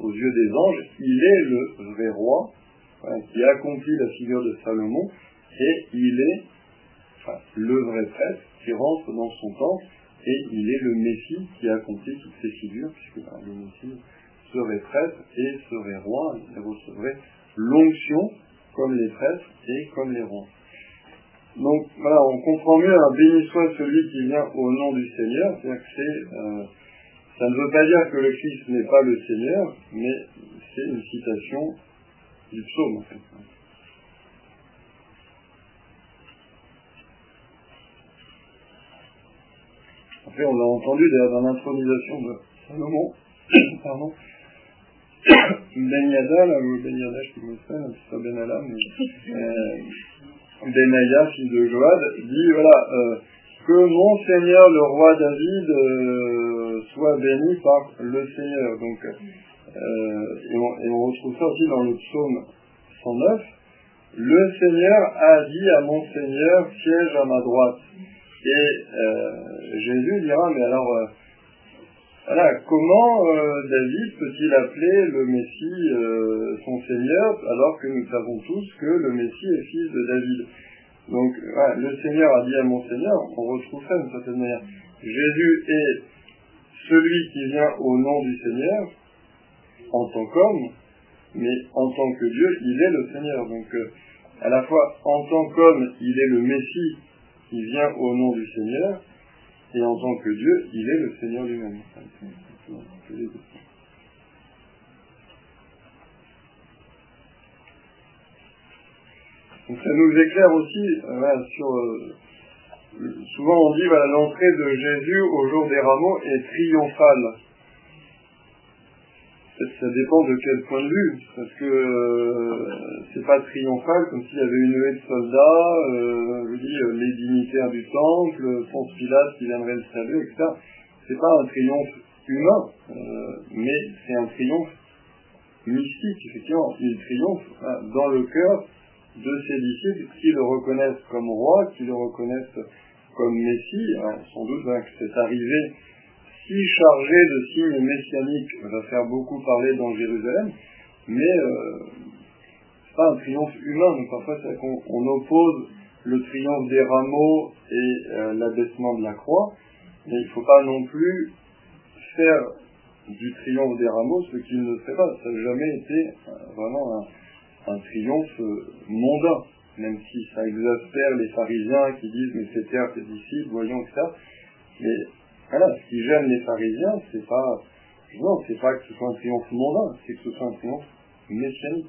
[SPEAKER 1] aux yeux des anges, il est le vrai roi, qui accomplit la figure de Salomon, et il est le vrai prêtre qui rentre dans son temple, et il est le Messie qui accomplit toutes ces figures, puisque bah, le Messie serait prêtre et serait roi, il recevrait l'onction comme les prêtres et comme les rois. Donc voilà, on comprend mieux un béni soit celui qui vient au nom du Seigneur, c'est-à-dire que c'est, euh, ça ne veut pas dire que le Christ n'est pas le Seigneur, mais c'est une citation du psaume en fait. On l'a entendu dans l'intronisation de Salomon, (coughs) pardon, (coughs) Ben Yada, là, ou Ben Yada, je sais pas c'est pas Ben Ala, mais euh, fils de Joad, dit, voilà, euh, que mon Seigneur, le roi David, euh, soit béni par le Seigneur. Donc, euh, et, on, et, on, retrouve ça aussi dans le psaume 109. Le Seigneur a dit à mon Seigneur, siège à ma droite. Et euh, Jésus dira, mais alors, euh, voilà, comment euh, David peut-il appeler le Messie euh, son Seigneur alors que nous savons tous que le Messie est fils de David? Donc le Seigneur a dit à mon Seigneur, on retrouve ça d'une certaine manière. Jésus est celui qui vient au nom du Seigneur en tant qu'homme, mais en tant que Dieu, il est le Seigneur. Donc euh, à la fois en tant qu'homme, il est le Messie qui vient au nom du Seigneur, et en tant que Dieu, il est le Seigneur lui-même. Donc ça nous éclaire aussi euh, sur... Euh, souvent on dit voilà l'entrée de Jésus au jour des rameaux est triomphale ça dépend de quel point de vue, parce que euh, c'est pas triomphal comme s'il y avait une haie de soldats, euh, euh, les dignitaires du temple, Ponce Pilate qui viendrait le saluer, etc. C'est pas un triomphe humain, mais c'est un triomphe mystique, effectivement. Il triomphe hein, dans le cœur de ses disciples qui le reconnaissent comme roi, qui le reconnaissent comme Messie. sans doute hein, que c'est arrivé si chargé de signes messianiques va faire beaucoup parler dans Jérusalem, mais euh, c'est pas un triomphe humain. Donc parfois on oppose le triomphe des rameaux et euh, l'abaissement de la croix, mais il ne faut pas non plus faire du triomphe des rameaux ce qu'il ne fait pas. Ça n'a jamais été euh, vraiment un, un triomphe euh, mondain, même si ça exaspère les pharisiens qui disent mais c'est terre, c'est disciples, voyons que ça. Mais voilà, ce qui gêne les pharisiens, c'est pas, non, c'est pas que ce soit un triomphe mondain, c'est que ce soit un triomphe messianique.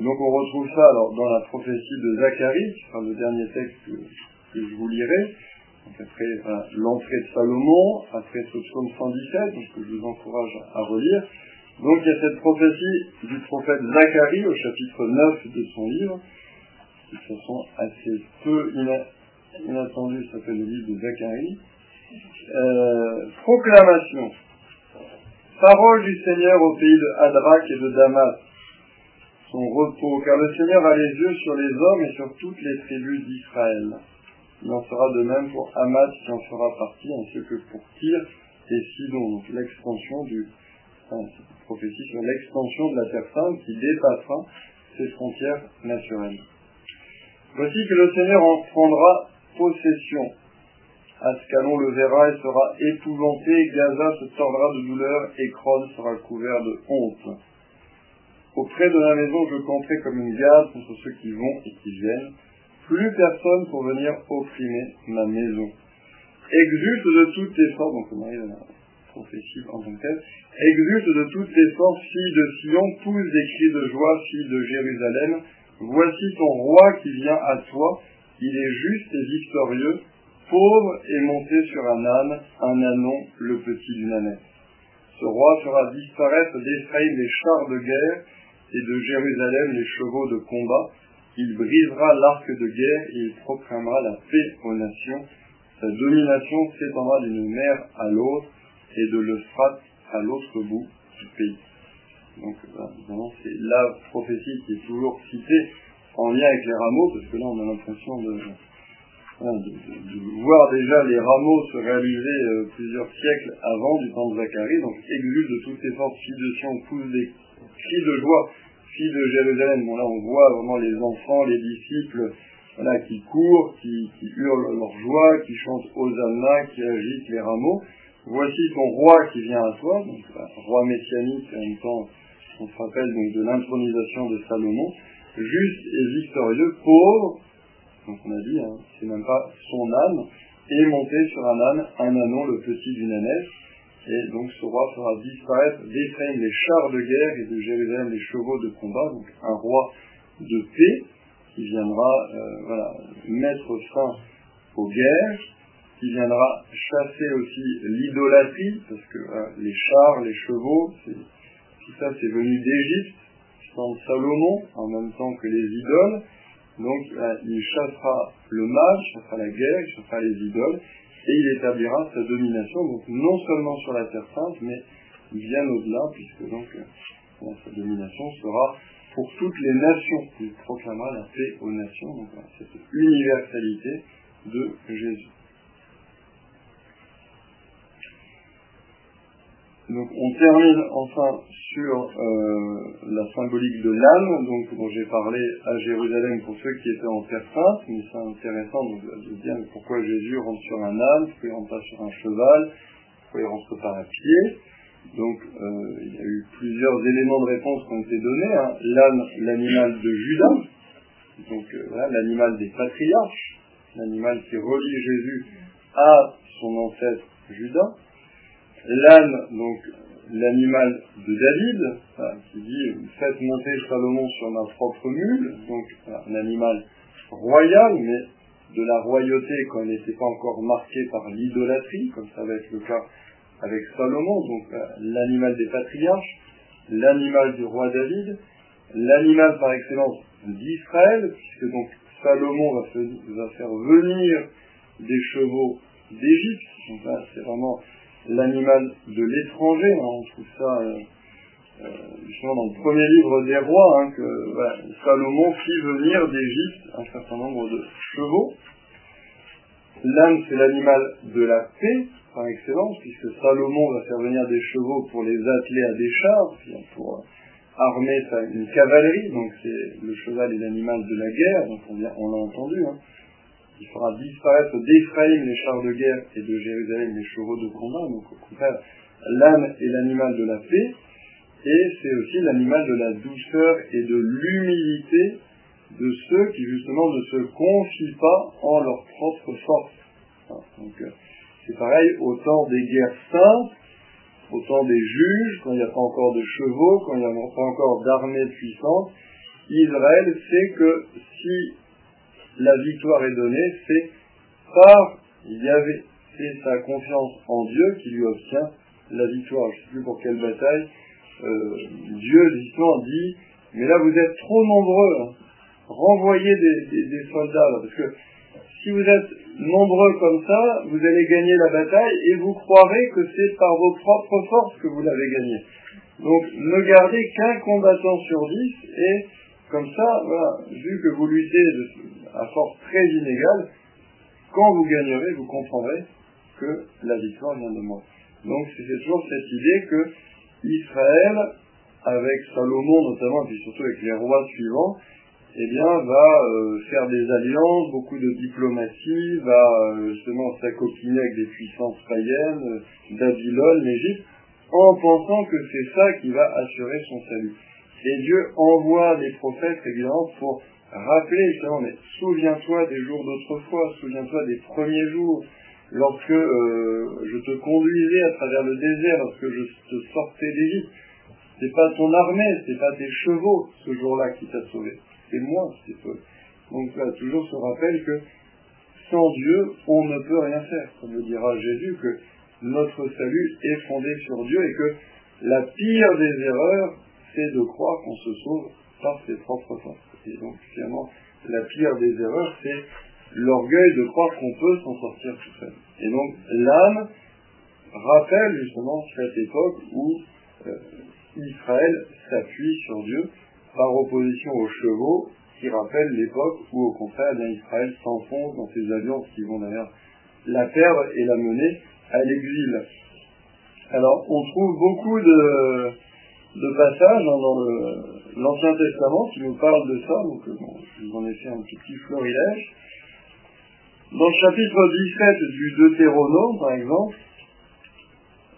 [SPEAKER 1] Donc on retrouve ça alors dans la prophétie de Zacharie, qui sera le dernier texte que, je vous lirai. Après l'entrée de Salomon, après ce psaume 117, donc que je vous encourage à relire. Donc il y a cette prophétie du prophète Zacharie au chapitre 9 de son livre, qui de façon assez peu inattendu, ça s'appelle le livre de Zacharie. Euh, proclamation. Parole du Seigneur au pays de Hadrak et de Damas. Son repos, car le Seigneur a les yeux sur les hommes et sur toutes les tribus d'Israël. Il en sera de même pour Hamas qui en fera partie, ainsi que pour Tyr et Sidon. Donc l'extension du, enfin, prophétie sur l'extension de la terre sainte qui dépassera ses frontières naturelles. Voici que le Seigneur en prendra possession Ascalon le verra et sera épouvanté, Gaza se tordra de douleur, et Cron sera couvert de honte. Auprès de la maison, je camperai comme une garde contre ceux qui vont et qui viennent. Plus personne pour venir opprimer ma maison. Exulte de toutes les forces, donc on arrive à exulte de toutes les forces, fille de Sion, pousse des cris de joie, fille de Jérusalem. Voici ton roi qui vient à toi, il est juste et victorieux, pauvre et monté sur un âne, un anon, le petit d'une ânette. Ce roi fera disparaître d'Ephraïm les chars de guerre et de Jérusalem les chevaux de combat. Il brisera l'arc de guerre et il proclamera la paix aux nations. Sa domination s'étendra d'une mer à l'autre et de l'Euphrate à l'autre bout du pays. Donc, évidemment, c'est la prophétie qui est toujours citée en lien avec les rameaux, parce que là, on a l'impression de, voir déjà les rameaux se réaliser euh, plusieurs siècles avant du temps de Zacharie, donc exulte de toutes les forces, filles de Sion, pousse des cris de joie, filles de Jérusalem. Bon là on voit vraiment les enfants, les disciples, voilà, qui courent, qui, qui hurlent leur joie, qui chantent Hosanna, qui agitent les rameaux. Voici ton roi qui vient à toi, donc roi messianique en même temps, on se rappelle donc de l'intronisation de Salomon, juste et victorieux, pauvre, donc on a dit, hein, c'est même pas son âne, et monté sur un âne, un anon, le petit d'une ânesse, et donc ce roi fera disparaître d'Éphraïm les chars de guerre et de Jérusalem les chevaux de combat, donc un roi de paix qui viendra euh, voilà, mettre fin aux guerres, qui viendra chasser aussi l'idolâtrie, parce que les chars, les chevaux, tout ça c'est venu d'Égypte, sans Salomon, en même temps que les idoles, donc euh, il chassera le mal, il chassera la guerre, il chassera les idoles, et il établira sa domination, donc non seulement sur la Terre Sainte, mais bien au-delà, puisque donc euh, sa domination sera pour toutes les nations. Il proclamera la paix aux nations, donc cette universalité de Jésus. Donc on termine enfin sur euh, la symbolique de l'âne, donc dont j'ai parlé à Jérusalem pour ceux qui étaient en terre sainte, mais c'est intéressant de dire pourquoi Jésus rentre sur un âne, pourquoi il rentre pas sur un cheval, pourquoi il rentre pas à pied. Donc euh, il y a eu plusieurs éléments de réponse qui ont été donnés. Hein. L'âne, l'animal de Judas, donc euh, l'animal des patriarches, l'animal qui relie Jésus à son ancêtre Judas l'âne, donc l'animal de David, qui dit faites monter Salomon sur ma propre mule, donc un animal royal, mais de la royauté quand il n'était pas encore marqué par l'idolâtrie, comme ça va être le cas avec Salomon, donc l'animal des patriarches, l'animal du roi David, l'animal par excellence d'Israël, puisque donc Salomon va, faire venir des chevaux d'Égypte, donc c'est vraiment l'animal de l'étranger. Hein, on trouve ça euh, euh, justement dans le premier livre des rois, hein, que Salomon fit venir d'Égypte un certain nombre de chevaux. L'âne, c'est l'animal de la paix, par excellence, puisque Salomon va faire venir des chevaux pour les atteler à des chars, pour euh, armer une cavalerie, donc c'est le cheval et l'animal de la guerre, donc on, l'a entendu. Hein il fera disparaître d'Éphraïm les chars de guerre et de Jérusalem les chevaux de combat. Donc au contraire, l'âme est l'animal de la paix, et c'est aussi l'animal de la douceur et de l'humilité de ceux qui justement ne se confient pas en leur propre force. Donc euh, c'est pareil au temps des guerres saintes, au temps des juges, quand il n'y a pas encore de chevaux, quand il n'y a pas encore d'armées puissantes, Israël sait que si la victoire est donnée, c'est par Yahvé. C'est sa confiance en Dieu qui lui obtient la victoire. Je ne sais plus pour quelle bataille. Euh, Dieu, justement, dit, mais là vous êtes trop nombreux, hein. renvoyez des, soldats, parce que si vous êtes nombreux comme ça, vous allez gagner la bataille et vous croirez que c'est par vos propres forces que vous l'avez gagnée. Donc ne gardez qu'un combattant sur dix et comme ça, voilà, vu que vous luttez à force très inégale, quand vous gagnerez, vous comprendrez que la victoire vient de moi. Donc c'est toujours cette idée que Israël, avec Salomon notamment, et puis surtout avec les rois suivants, eh bien, va euh, faire des alliances, beaucoup de diplomatie, va euh, justement s'accopiner avec des puissances païennes, euh, Babylone, l'Égypte, en pensant que c'est ça qui va assurer son salut. Et Dieu envoie des prophètes, évidemment, pour rappeler, justement, mais souviens-toi des jours d'autrefois, souviens-toi des premiers jours, lorsque je te conduisais à travers le désert, lorsque je te sortais d'Égypte. C'est pas ton armée, c'est pas tes chevaux, ce jour-là, qui t'a sauvé c'est moi. Donc là, toujours se rappelle que sans Dieu, on ne peut rien faire. Comme le dira Jésus, que notre salut est fondé sur Dieu et que la pire des erreurs, c'est de croire qu'on se sauve par ses propres forces. Et donc, finalement, la pire des erreurs, c'est l'orgueil de croire qu'on peut s'en sortir tout seul. Et donc, l'âme rappelle justement cette époque où euh, Israël s'appuie sur Dieu par opposition aux chevaux, qui rappellent l'époque où, au contraire, Israël s'enfonce dans ces alliances qui vont d'ailleurs la perdre et la mener à l'exil. Alors, on trouve beaucoup de, de passages dans l'Ancien Testament qui nous parlent de ça, donc bon, je vous en ai fait un petit florilège. Dans le chapitre 17 du Deutéronome, par exemple,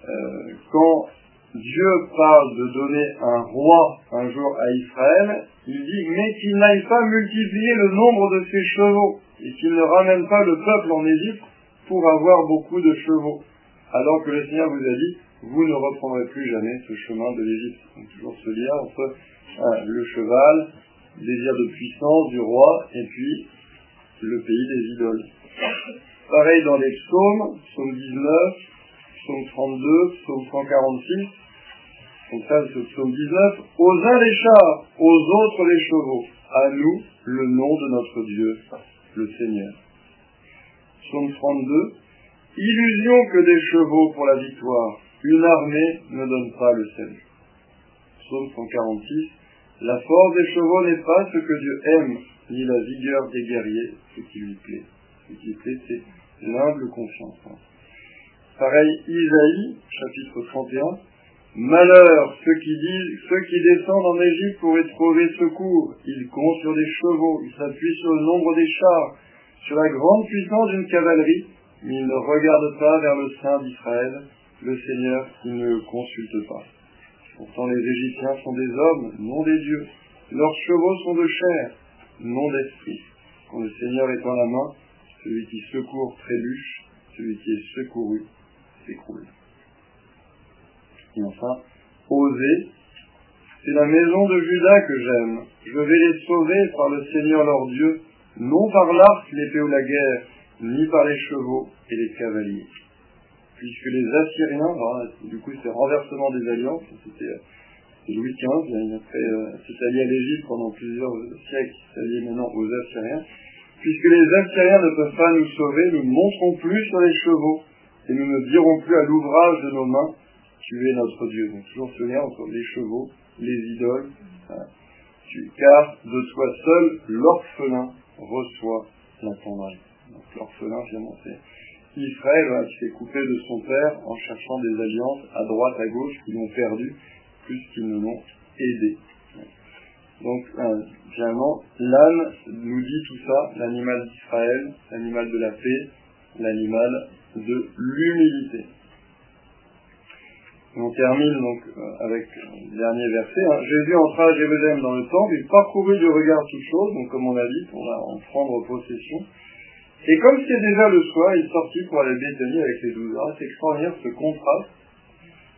[SPEAKER 1] euh, quand Dieu parle de donner un roi un jour à Israël, il dit mais qu'il n'aille pas multiplier le nombre de ses chevaux et qu'il ne ramène pas le peuple en Égypte pour avoir beaucoup de chevaux. Alors que le Seigneur vous a dit, vous ne reprendrez plus jamais ce chemin de l'Égypte. Toujours ce lien entre hein, le cheval, le désir de puissance du roi et puis le pays des idoles. Pareil dans les psaumes, psaume 19, psaume 32, psaume 146, donc ça, c'est psaume 19. Aux uns les chars, aux autres les chevaux. À nous, le nom de notre Dieu, le Seigneur. Psaume 32. Illusion que des chevaux pour la victoire. Une armée ne donne pas le salut. Psaume 146. La force des chevaux n'est pas ce que Dieu aime, ni la vigueur des guerriers, ce qui lui plaît. Ce qui lui plaît, c'est l'humble confiance. Pareil, Isaïe, chapitre 31. Malheur, ceux qui disent, ceux qui descendent en Égypte pour y trouver secours. Ils comptent sur des chevaux, ils s'appuient sur le nombre des chars, sur la grande puissance d'une cavalerie, mais ils ne regardent pas vers le sein d'Israël, le Seigneur, ne consultent pas. Pourtant les Égyptiens sont des hommes, non des dieux. Leurs chevaux sont de chair, non d'esprit. Quand le Seigneur est en la main, celui qui secourt trébuche, celui qui est secouru s'écroule. Et enfin, oser. C'est la maison de Judas que j'aime. Je vais les sauver par le Seigneur leur Dieu, non par l'arc, l'épée ou la guerre, ni par les chevaux et les cavaliers. Puisque les Assyriens, du coup c'est renversement des alliances, c'était Louis XV, il a fait, s'est allié à l'Égypte pendant plusieurs siècles, il s'allié maintenant aux Assyriens. Puisque les Assyriens ne peuvent pas nous sauver, nous ne monterons plus sur les chevaux, et nous ne dirons plus à l'ouvrage de nos mains, tu es notre Dieu. Donc toujours ce lien entre les chevaux, les idoles. Hein. car de toi seul, l'orphelin reçoit la tendresse. Donc l'orphelin, finalement, c'est Israël qui s'est coupé de son père en cherchant des alliances à droite, à gauche, qui l'ont perdu, plus qu'ils ne l'ont aidé. Donc, hein, finalement, l'âne nous dit tout ça, l'animal d'Israël, l'animal de la paix, l'animal de l'humilité. On termine donc euh, avec le dernier verset. Hein. Jésus entra à Jérusalem dans le temple, il parcourut du regard toutes choses, donc comme on a dit, va en prendre possession. Et comme c'était déjà le soir, il sortit pour aller Béthanie avec les douze. ans. c'est extraordinaire ce contraste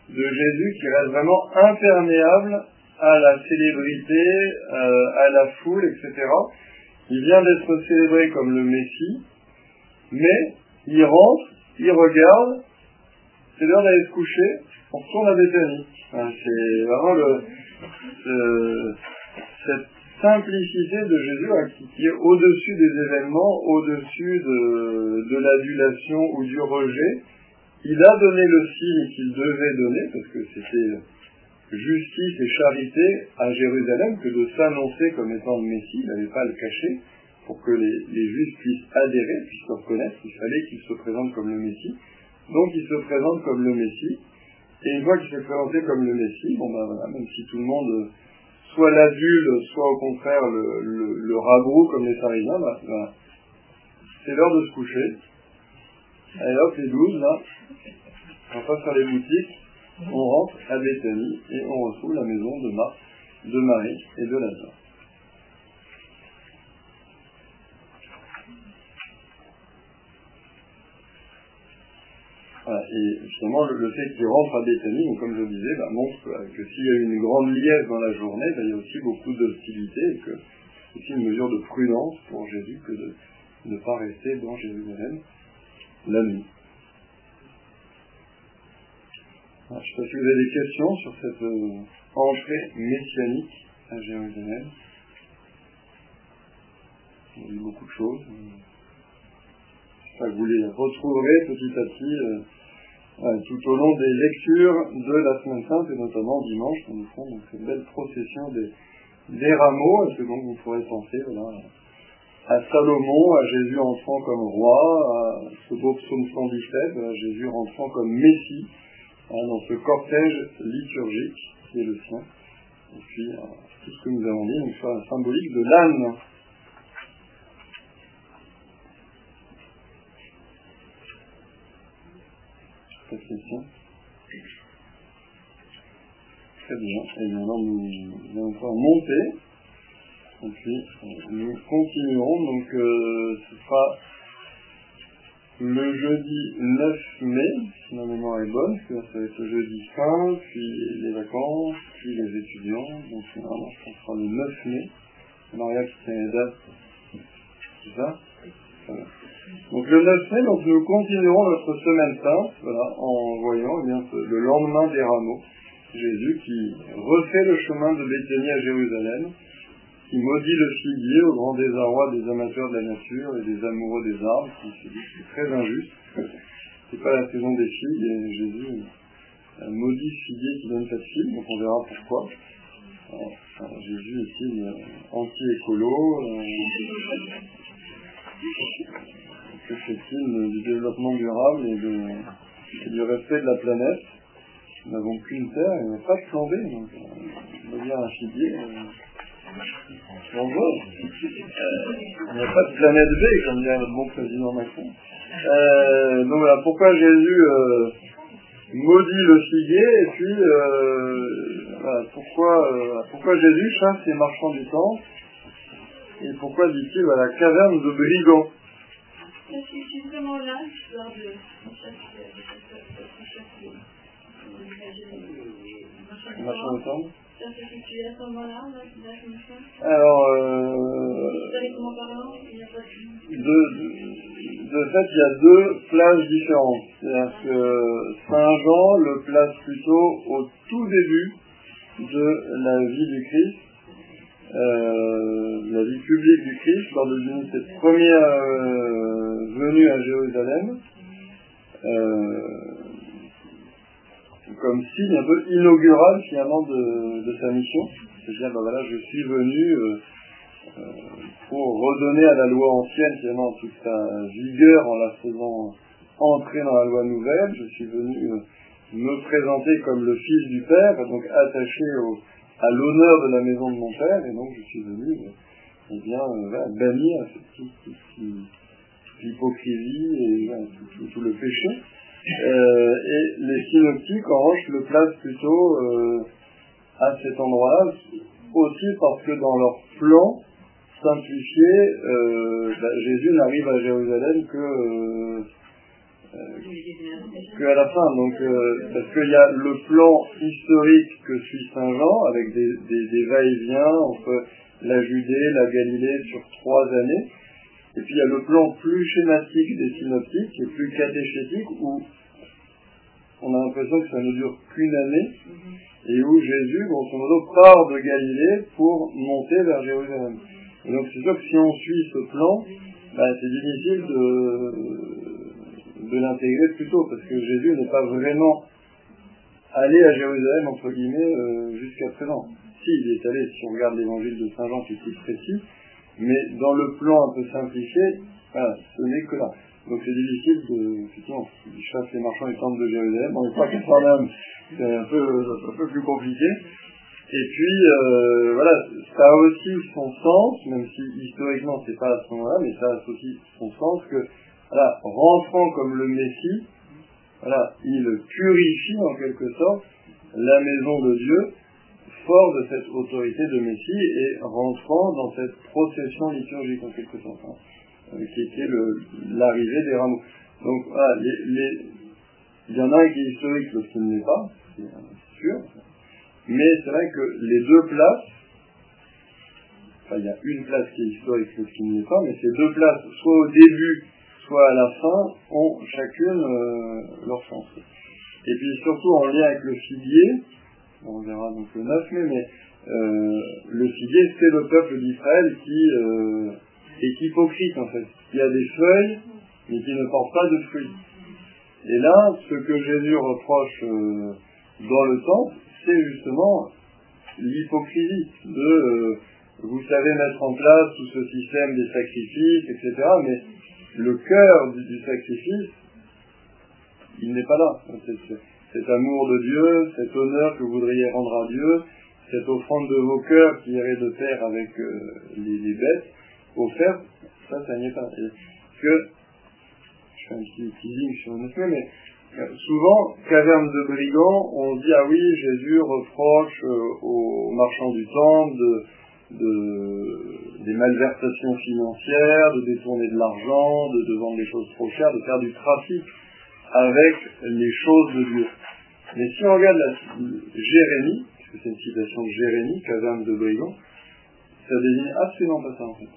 [SPEAKER 1] de Jésus qui reste vraiment imperméable à la célébrité, euh, à la foule, etc. Il vient d'être célébré comme le Messie, mais il rentre, il regarde, c'est l'heure d'aller se coucher, on retourne à Bethany. c'est vraiment le, cette simplicité de Jésus hein, qui, est au-dessus des événements, au-dessus de, l'adulation ou du rejet. Il a donné le signe qu'il devait donner, parce que c'était justice et charité à Jérusalem que de s'annoncer comme étant le Messie, il n'avait pas à le cacher, pour que les, les Juifs puissent adhérer, puissent le reconnaître, il fallait qu'il se présente comme le Messie. Donc il se présente comme le Messie, et une fois qu'il s'est présenté comme le Messie, bon ben voilà, même si tout le monde soit l'adulte, soit au contraire le, le, comme les pharisiens, bah, c'est l'heure de se coucher. Allez hop, les douze, là, on passe faire les boutiques, on rentre à Bethanie et on retrouve la maison de Marc, de Marie et de Lazare. Et finalement, le, fait qu'il rentre à Bethanie, comme je disais, bah, montre que, s'il y a une grande liesse dans la journée, bah, il y a aussi beaucoup d'hostilité et que c'est aussi une mesure de prudence pour Jésus que de ne pas rester dans Jérusalem la nuit. je ne sais pas si vous avez des questions sur cette euh, entrée messianique à Jérusalem. Y a eu beaucoup de choses. vous les retrouverez petit à petit euh, euh, tout au long des lectures de la semaine sainte et notamment dimanche quand nous ferons cette belle procession des, des rameaux et que donc vous pourrez penser à Salomon, à Jésus entrant comme roi, à ce beau psaume 117, à Jésus rentrant comme Messie hein, dans ce cortège liturgique qui est le sien. Et puis euh, tout ce que nous avons dit, donc soit symbolique de l'âne. Très bien. Et alors nous allons encore monter. Et puis, nous continuons. Donc, euh, ce sera le jeudi 9 mai, si ma mémoire est bonne, parce que ça va être le jeudi fin, puis les vacances, puis les étudiants. Donc, finalement, ce sera le 9 mai. Maria qui tient les dates. C'est ça Donc, le 9 mai, donc, nous continuerons notre semaine sainte, en voyant eh le lendemain des rameaux. Jésus qui refait le chemin de Béthanie à Jérusalem qui maudit le figuier au grand désarroi des amateurs de la nature et des amoureux des arbres, qui se dit c'est très injuste. C'est pas la saison des figues, et Jésus a maudit ce figuier qui donne de figues, donc on verra pourquoi. Jésus est-il euh, anti-écolo euh, Que fait-il du développement durable et, du respect de la planète? Nous n'avons qu'une terre et on n'a pas de plan donc euh, on va dire un. Bonjour. Euh, il n'y a pas de planète B, comme dit notre bon président Macron. Euh, donc voilà, pourquoi Jésus maudit le figuier, et puis voilà, pourquoi, pourquoi Jésus chasse les marchands du temps, et pourquoi dit-il à la caverne de brigands
[SPEAKER 2] Parce que c'est vraiment là, de
[SPEAKER 1] marchand de Alors, euh, de, de fait, il y a deux places différentes. C'est-à-dire que Saint Jean le place plutôt au tout début de la vie du Christ, euh, la vie publique du Christ, lors de cette première euh, venue à Jérusalem. Euh, comme signe un peu inaugural finalement de, sa mission. C'est-à-dire, ben voilà, je suis venu pour redonner à la loi ancienne finalement toute sa vigueur en la faisant entrer dans la loi nouvelle. Je suis venu me présenter comme le fils du Père, donc attaché au, à l'honneur de la maison de mon Père, et donc je suis venu eh bien, bannir toute, l'hypocrisie et tout, le péché. Euh, et les synoptiques, en revanche, le placent plutôt euh, à cet endroit-là, aussi parce que dans leur plan simplifié, euh, bah, Jésus n'arrive à Jérusalem que qu'à la fin. Donc, parce qu'il y a le plan historique que suit Saint Jean, avec des va-et-vient entre la Judée, la Galilée sur trois années. Et puis il y a le plan plus schématique des synoptiques et plus catéchétique où on a l'impression que ça ne dure qu'une année et où Jésus, grosso modo, part de Galilée pour monter vers Jérusalem. Et donc c'est sûr que si on suit ce plan, bah, c'est difficile de, de l'intégrer plus tôt parce que Jésus n'est pas vraiment allé à Jérusalem, entre guillemets, euh, jusqu'à présent. Si, il est allé, si on regarde l'évangile de Saint Jean qui est plus précis, mais dans le plan un peu simplifié, ce n'est que là. Donc c'est difficile de, effectivement, ils les marchands du temple de Jérusalem, on n'est pas même, c'est un peu, un peu plus compliqué. Et puis, euh, voilà, ça a aussi son sens, même si historiquement c'est pas à ce moment-là, mais ça a aussi son sens que, voilà, rentrant comme le Messie, voilà, il purifie en quelque sorte la maison de Dieu, fort de cette autorité de Messie et rentrant dans cette procession liturgique en quelque sorte, hein, euh, qui était l'arrivée des rameaux. Donc voilà, il y en a un qui est historique, l'autre qui ne l'est pas, c'est sûr, mais c'est vrai que les deux places, enfin il y a une place qui est historique, l'autre qui ne l'est pas, mais ces deux places, soit au début, soit à la fin, ont chacune euh, leur sens. Et puis surtout en lien avec le figuier, on verra donc le 9 mai, mais euh, le figuier c'est le peuple d'Israël qui euh, est hypocrite en fait, qui a des feuilles mais qui ne porte pas de fruits. Et là, ce que Jésus reproche dans le temple, c'est justement l'hypocrisie de vous savez mettre en place tout ce système des sacrifices, etc. Mais le cœur du, sacrifice, il n'est pas là. Cet, amour de Dieu, cet honneur que vous voudriez rendre à Dieu, cette offrande de vos cœurs qui irait de pair avec euh, les, bêtes, offerte, ça, ça n'y est pas. que, je fais un petit teasing sur un effet, mais euh, souvent, caverne de brigands, on dit, ah oui, Jésus reproche euh, aux marchands du temple de de, des malversations financières, de détourner de l'argent, de, de vendre des choses trop chères, de faire du trafic avec les choses de Dieu. Mais si on regarde la Jérémie, puisque c'est une citation de Jérémie, caserne de brigands, ça désigne absolument pas ça en fait.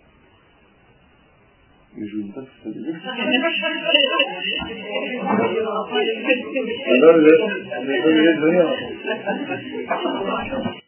[SPEAKER 1] Mais je ne dis pas ce que ça désigne. Alors, je, je, je,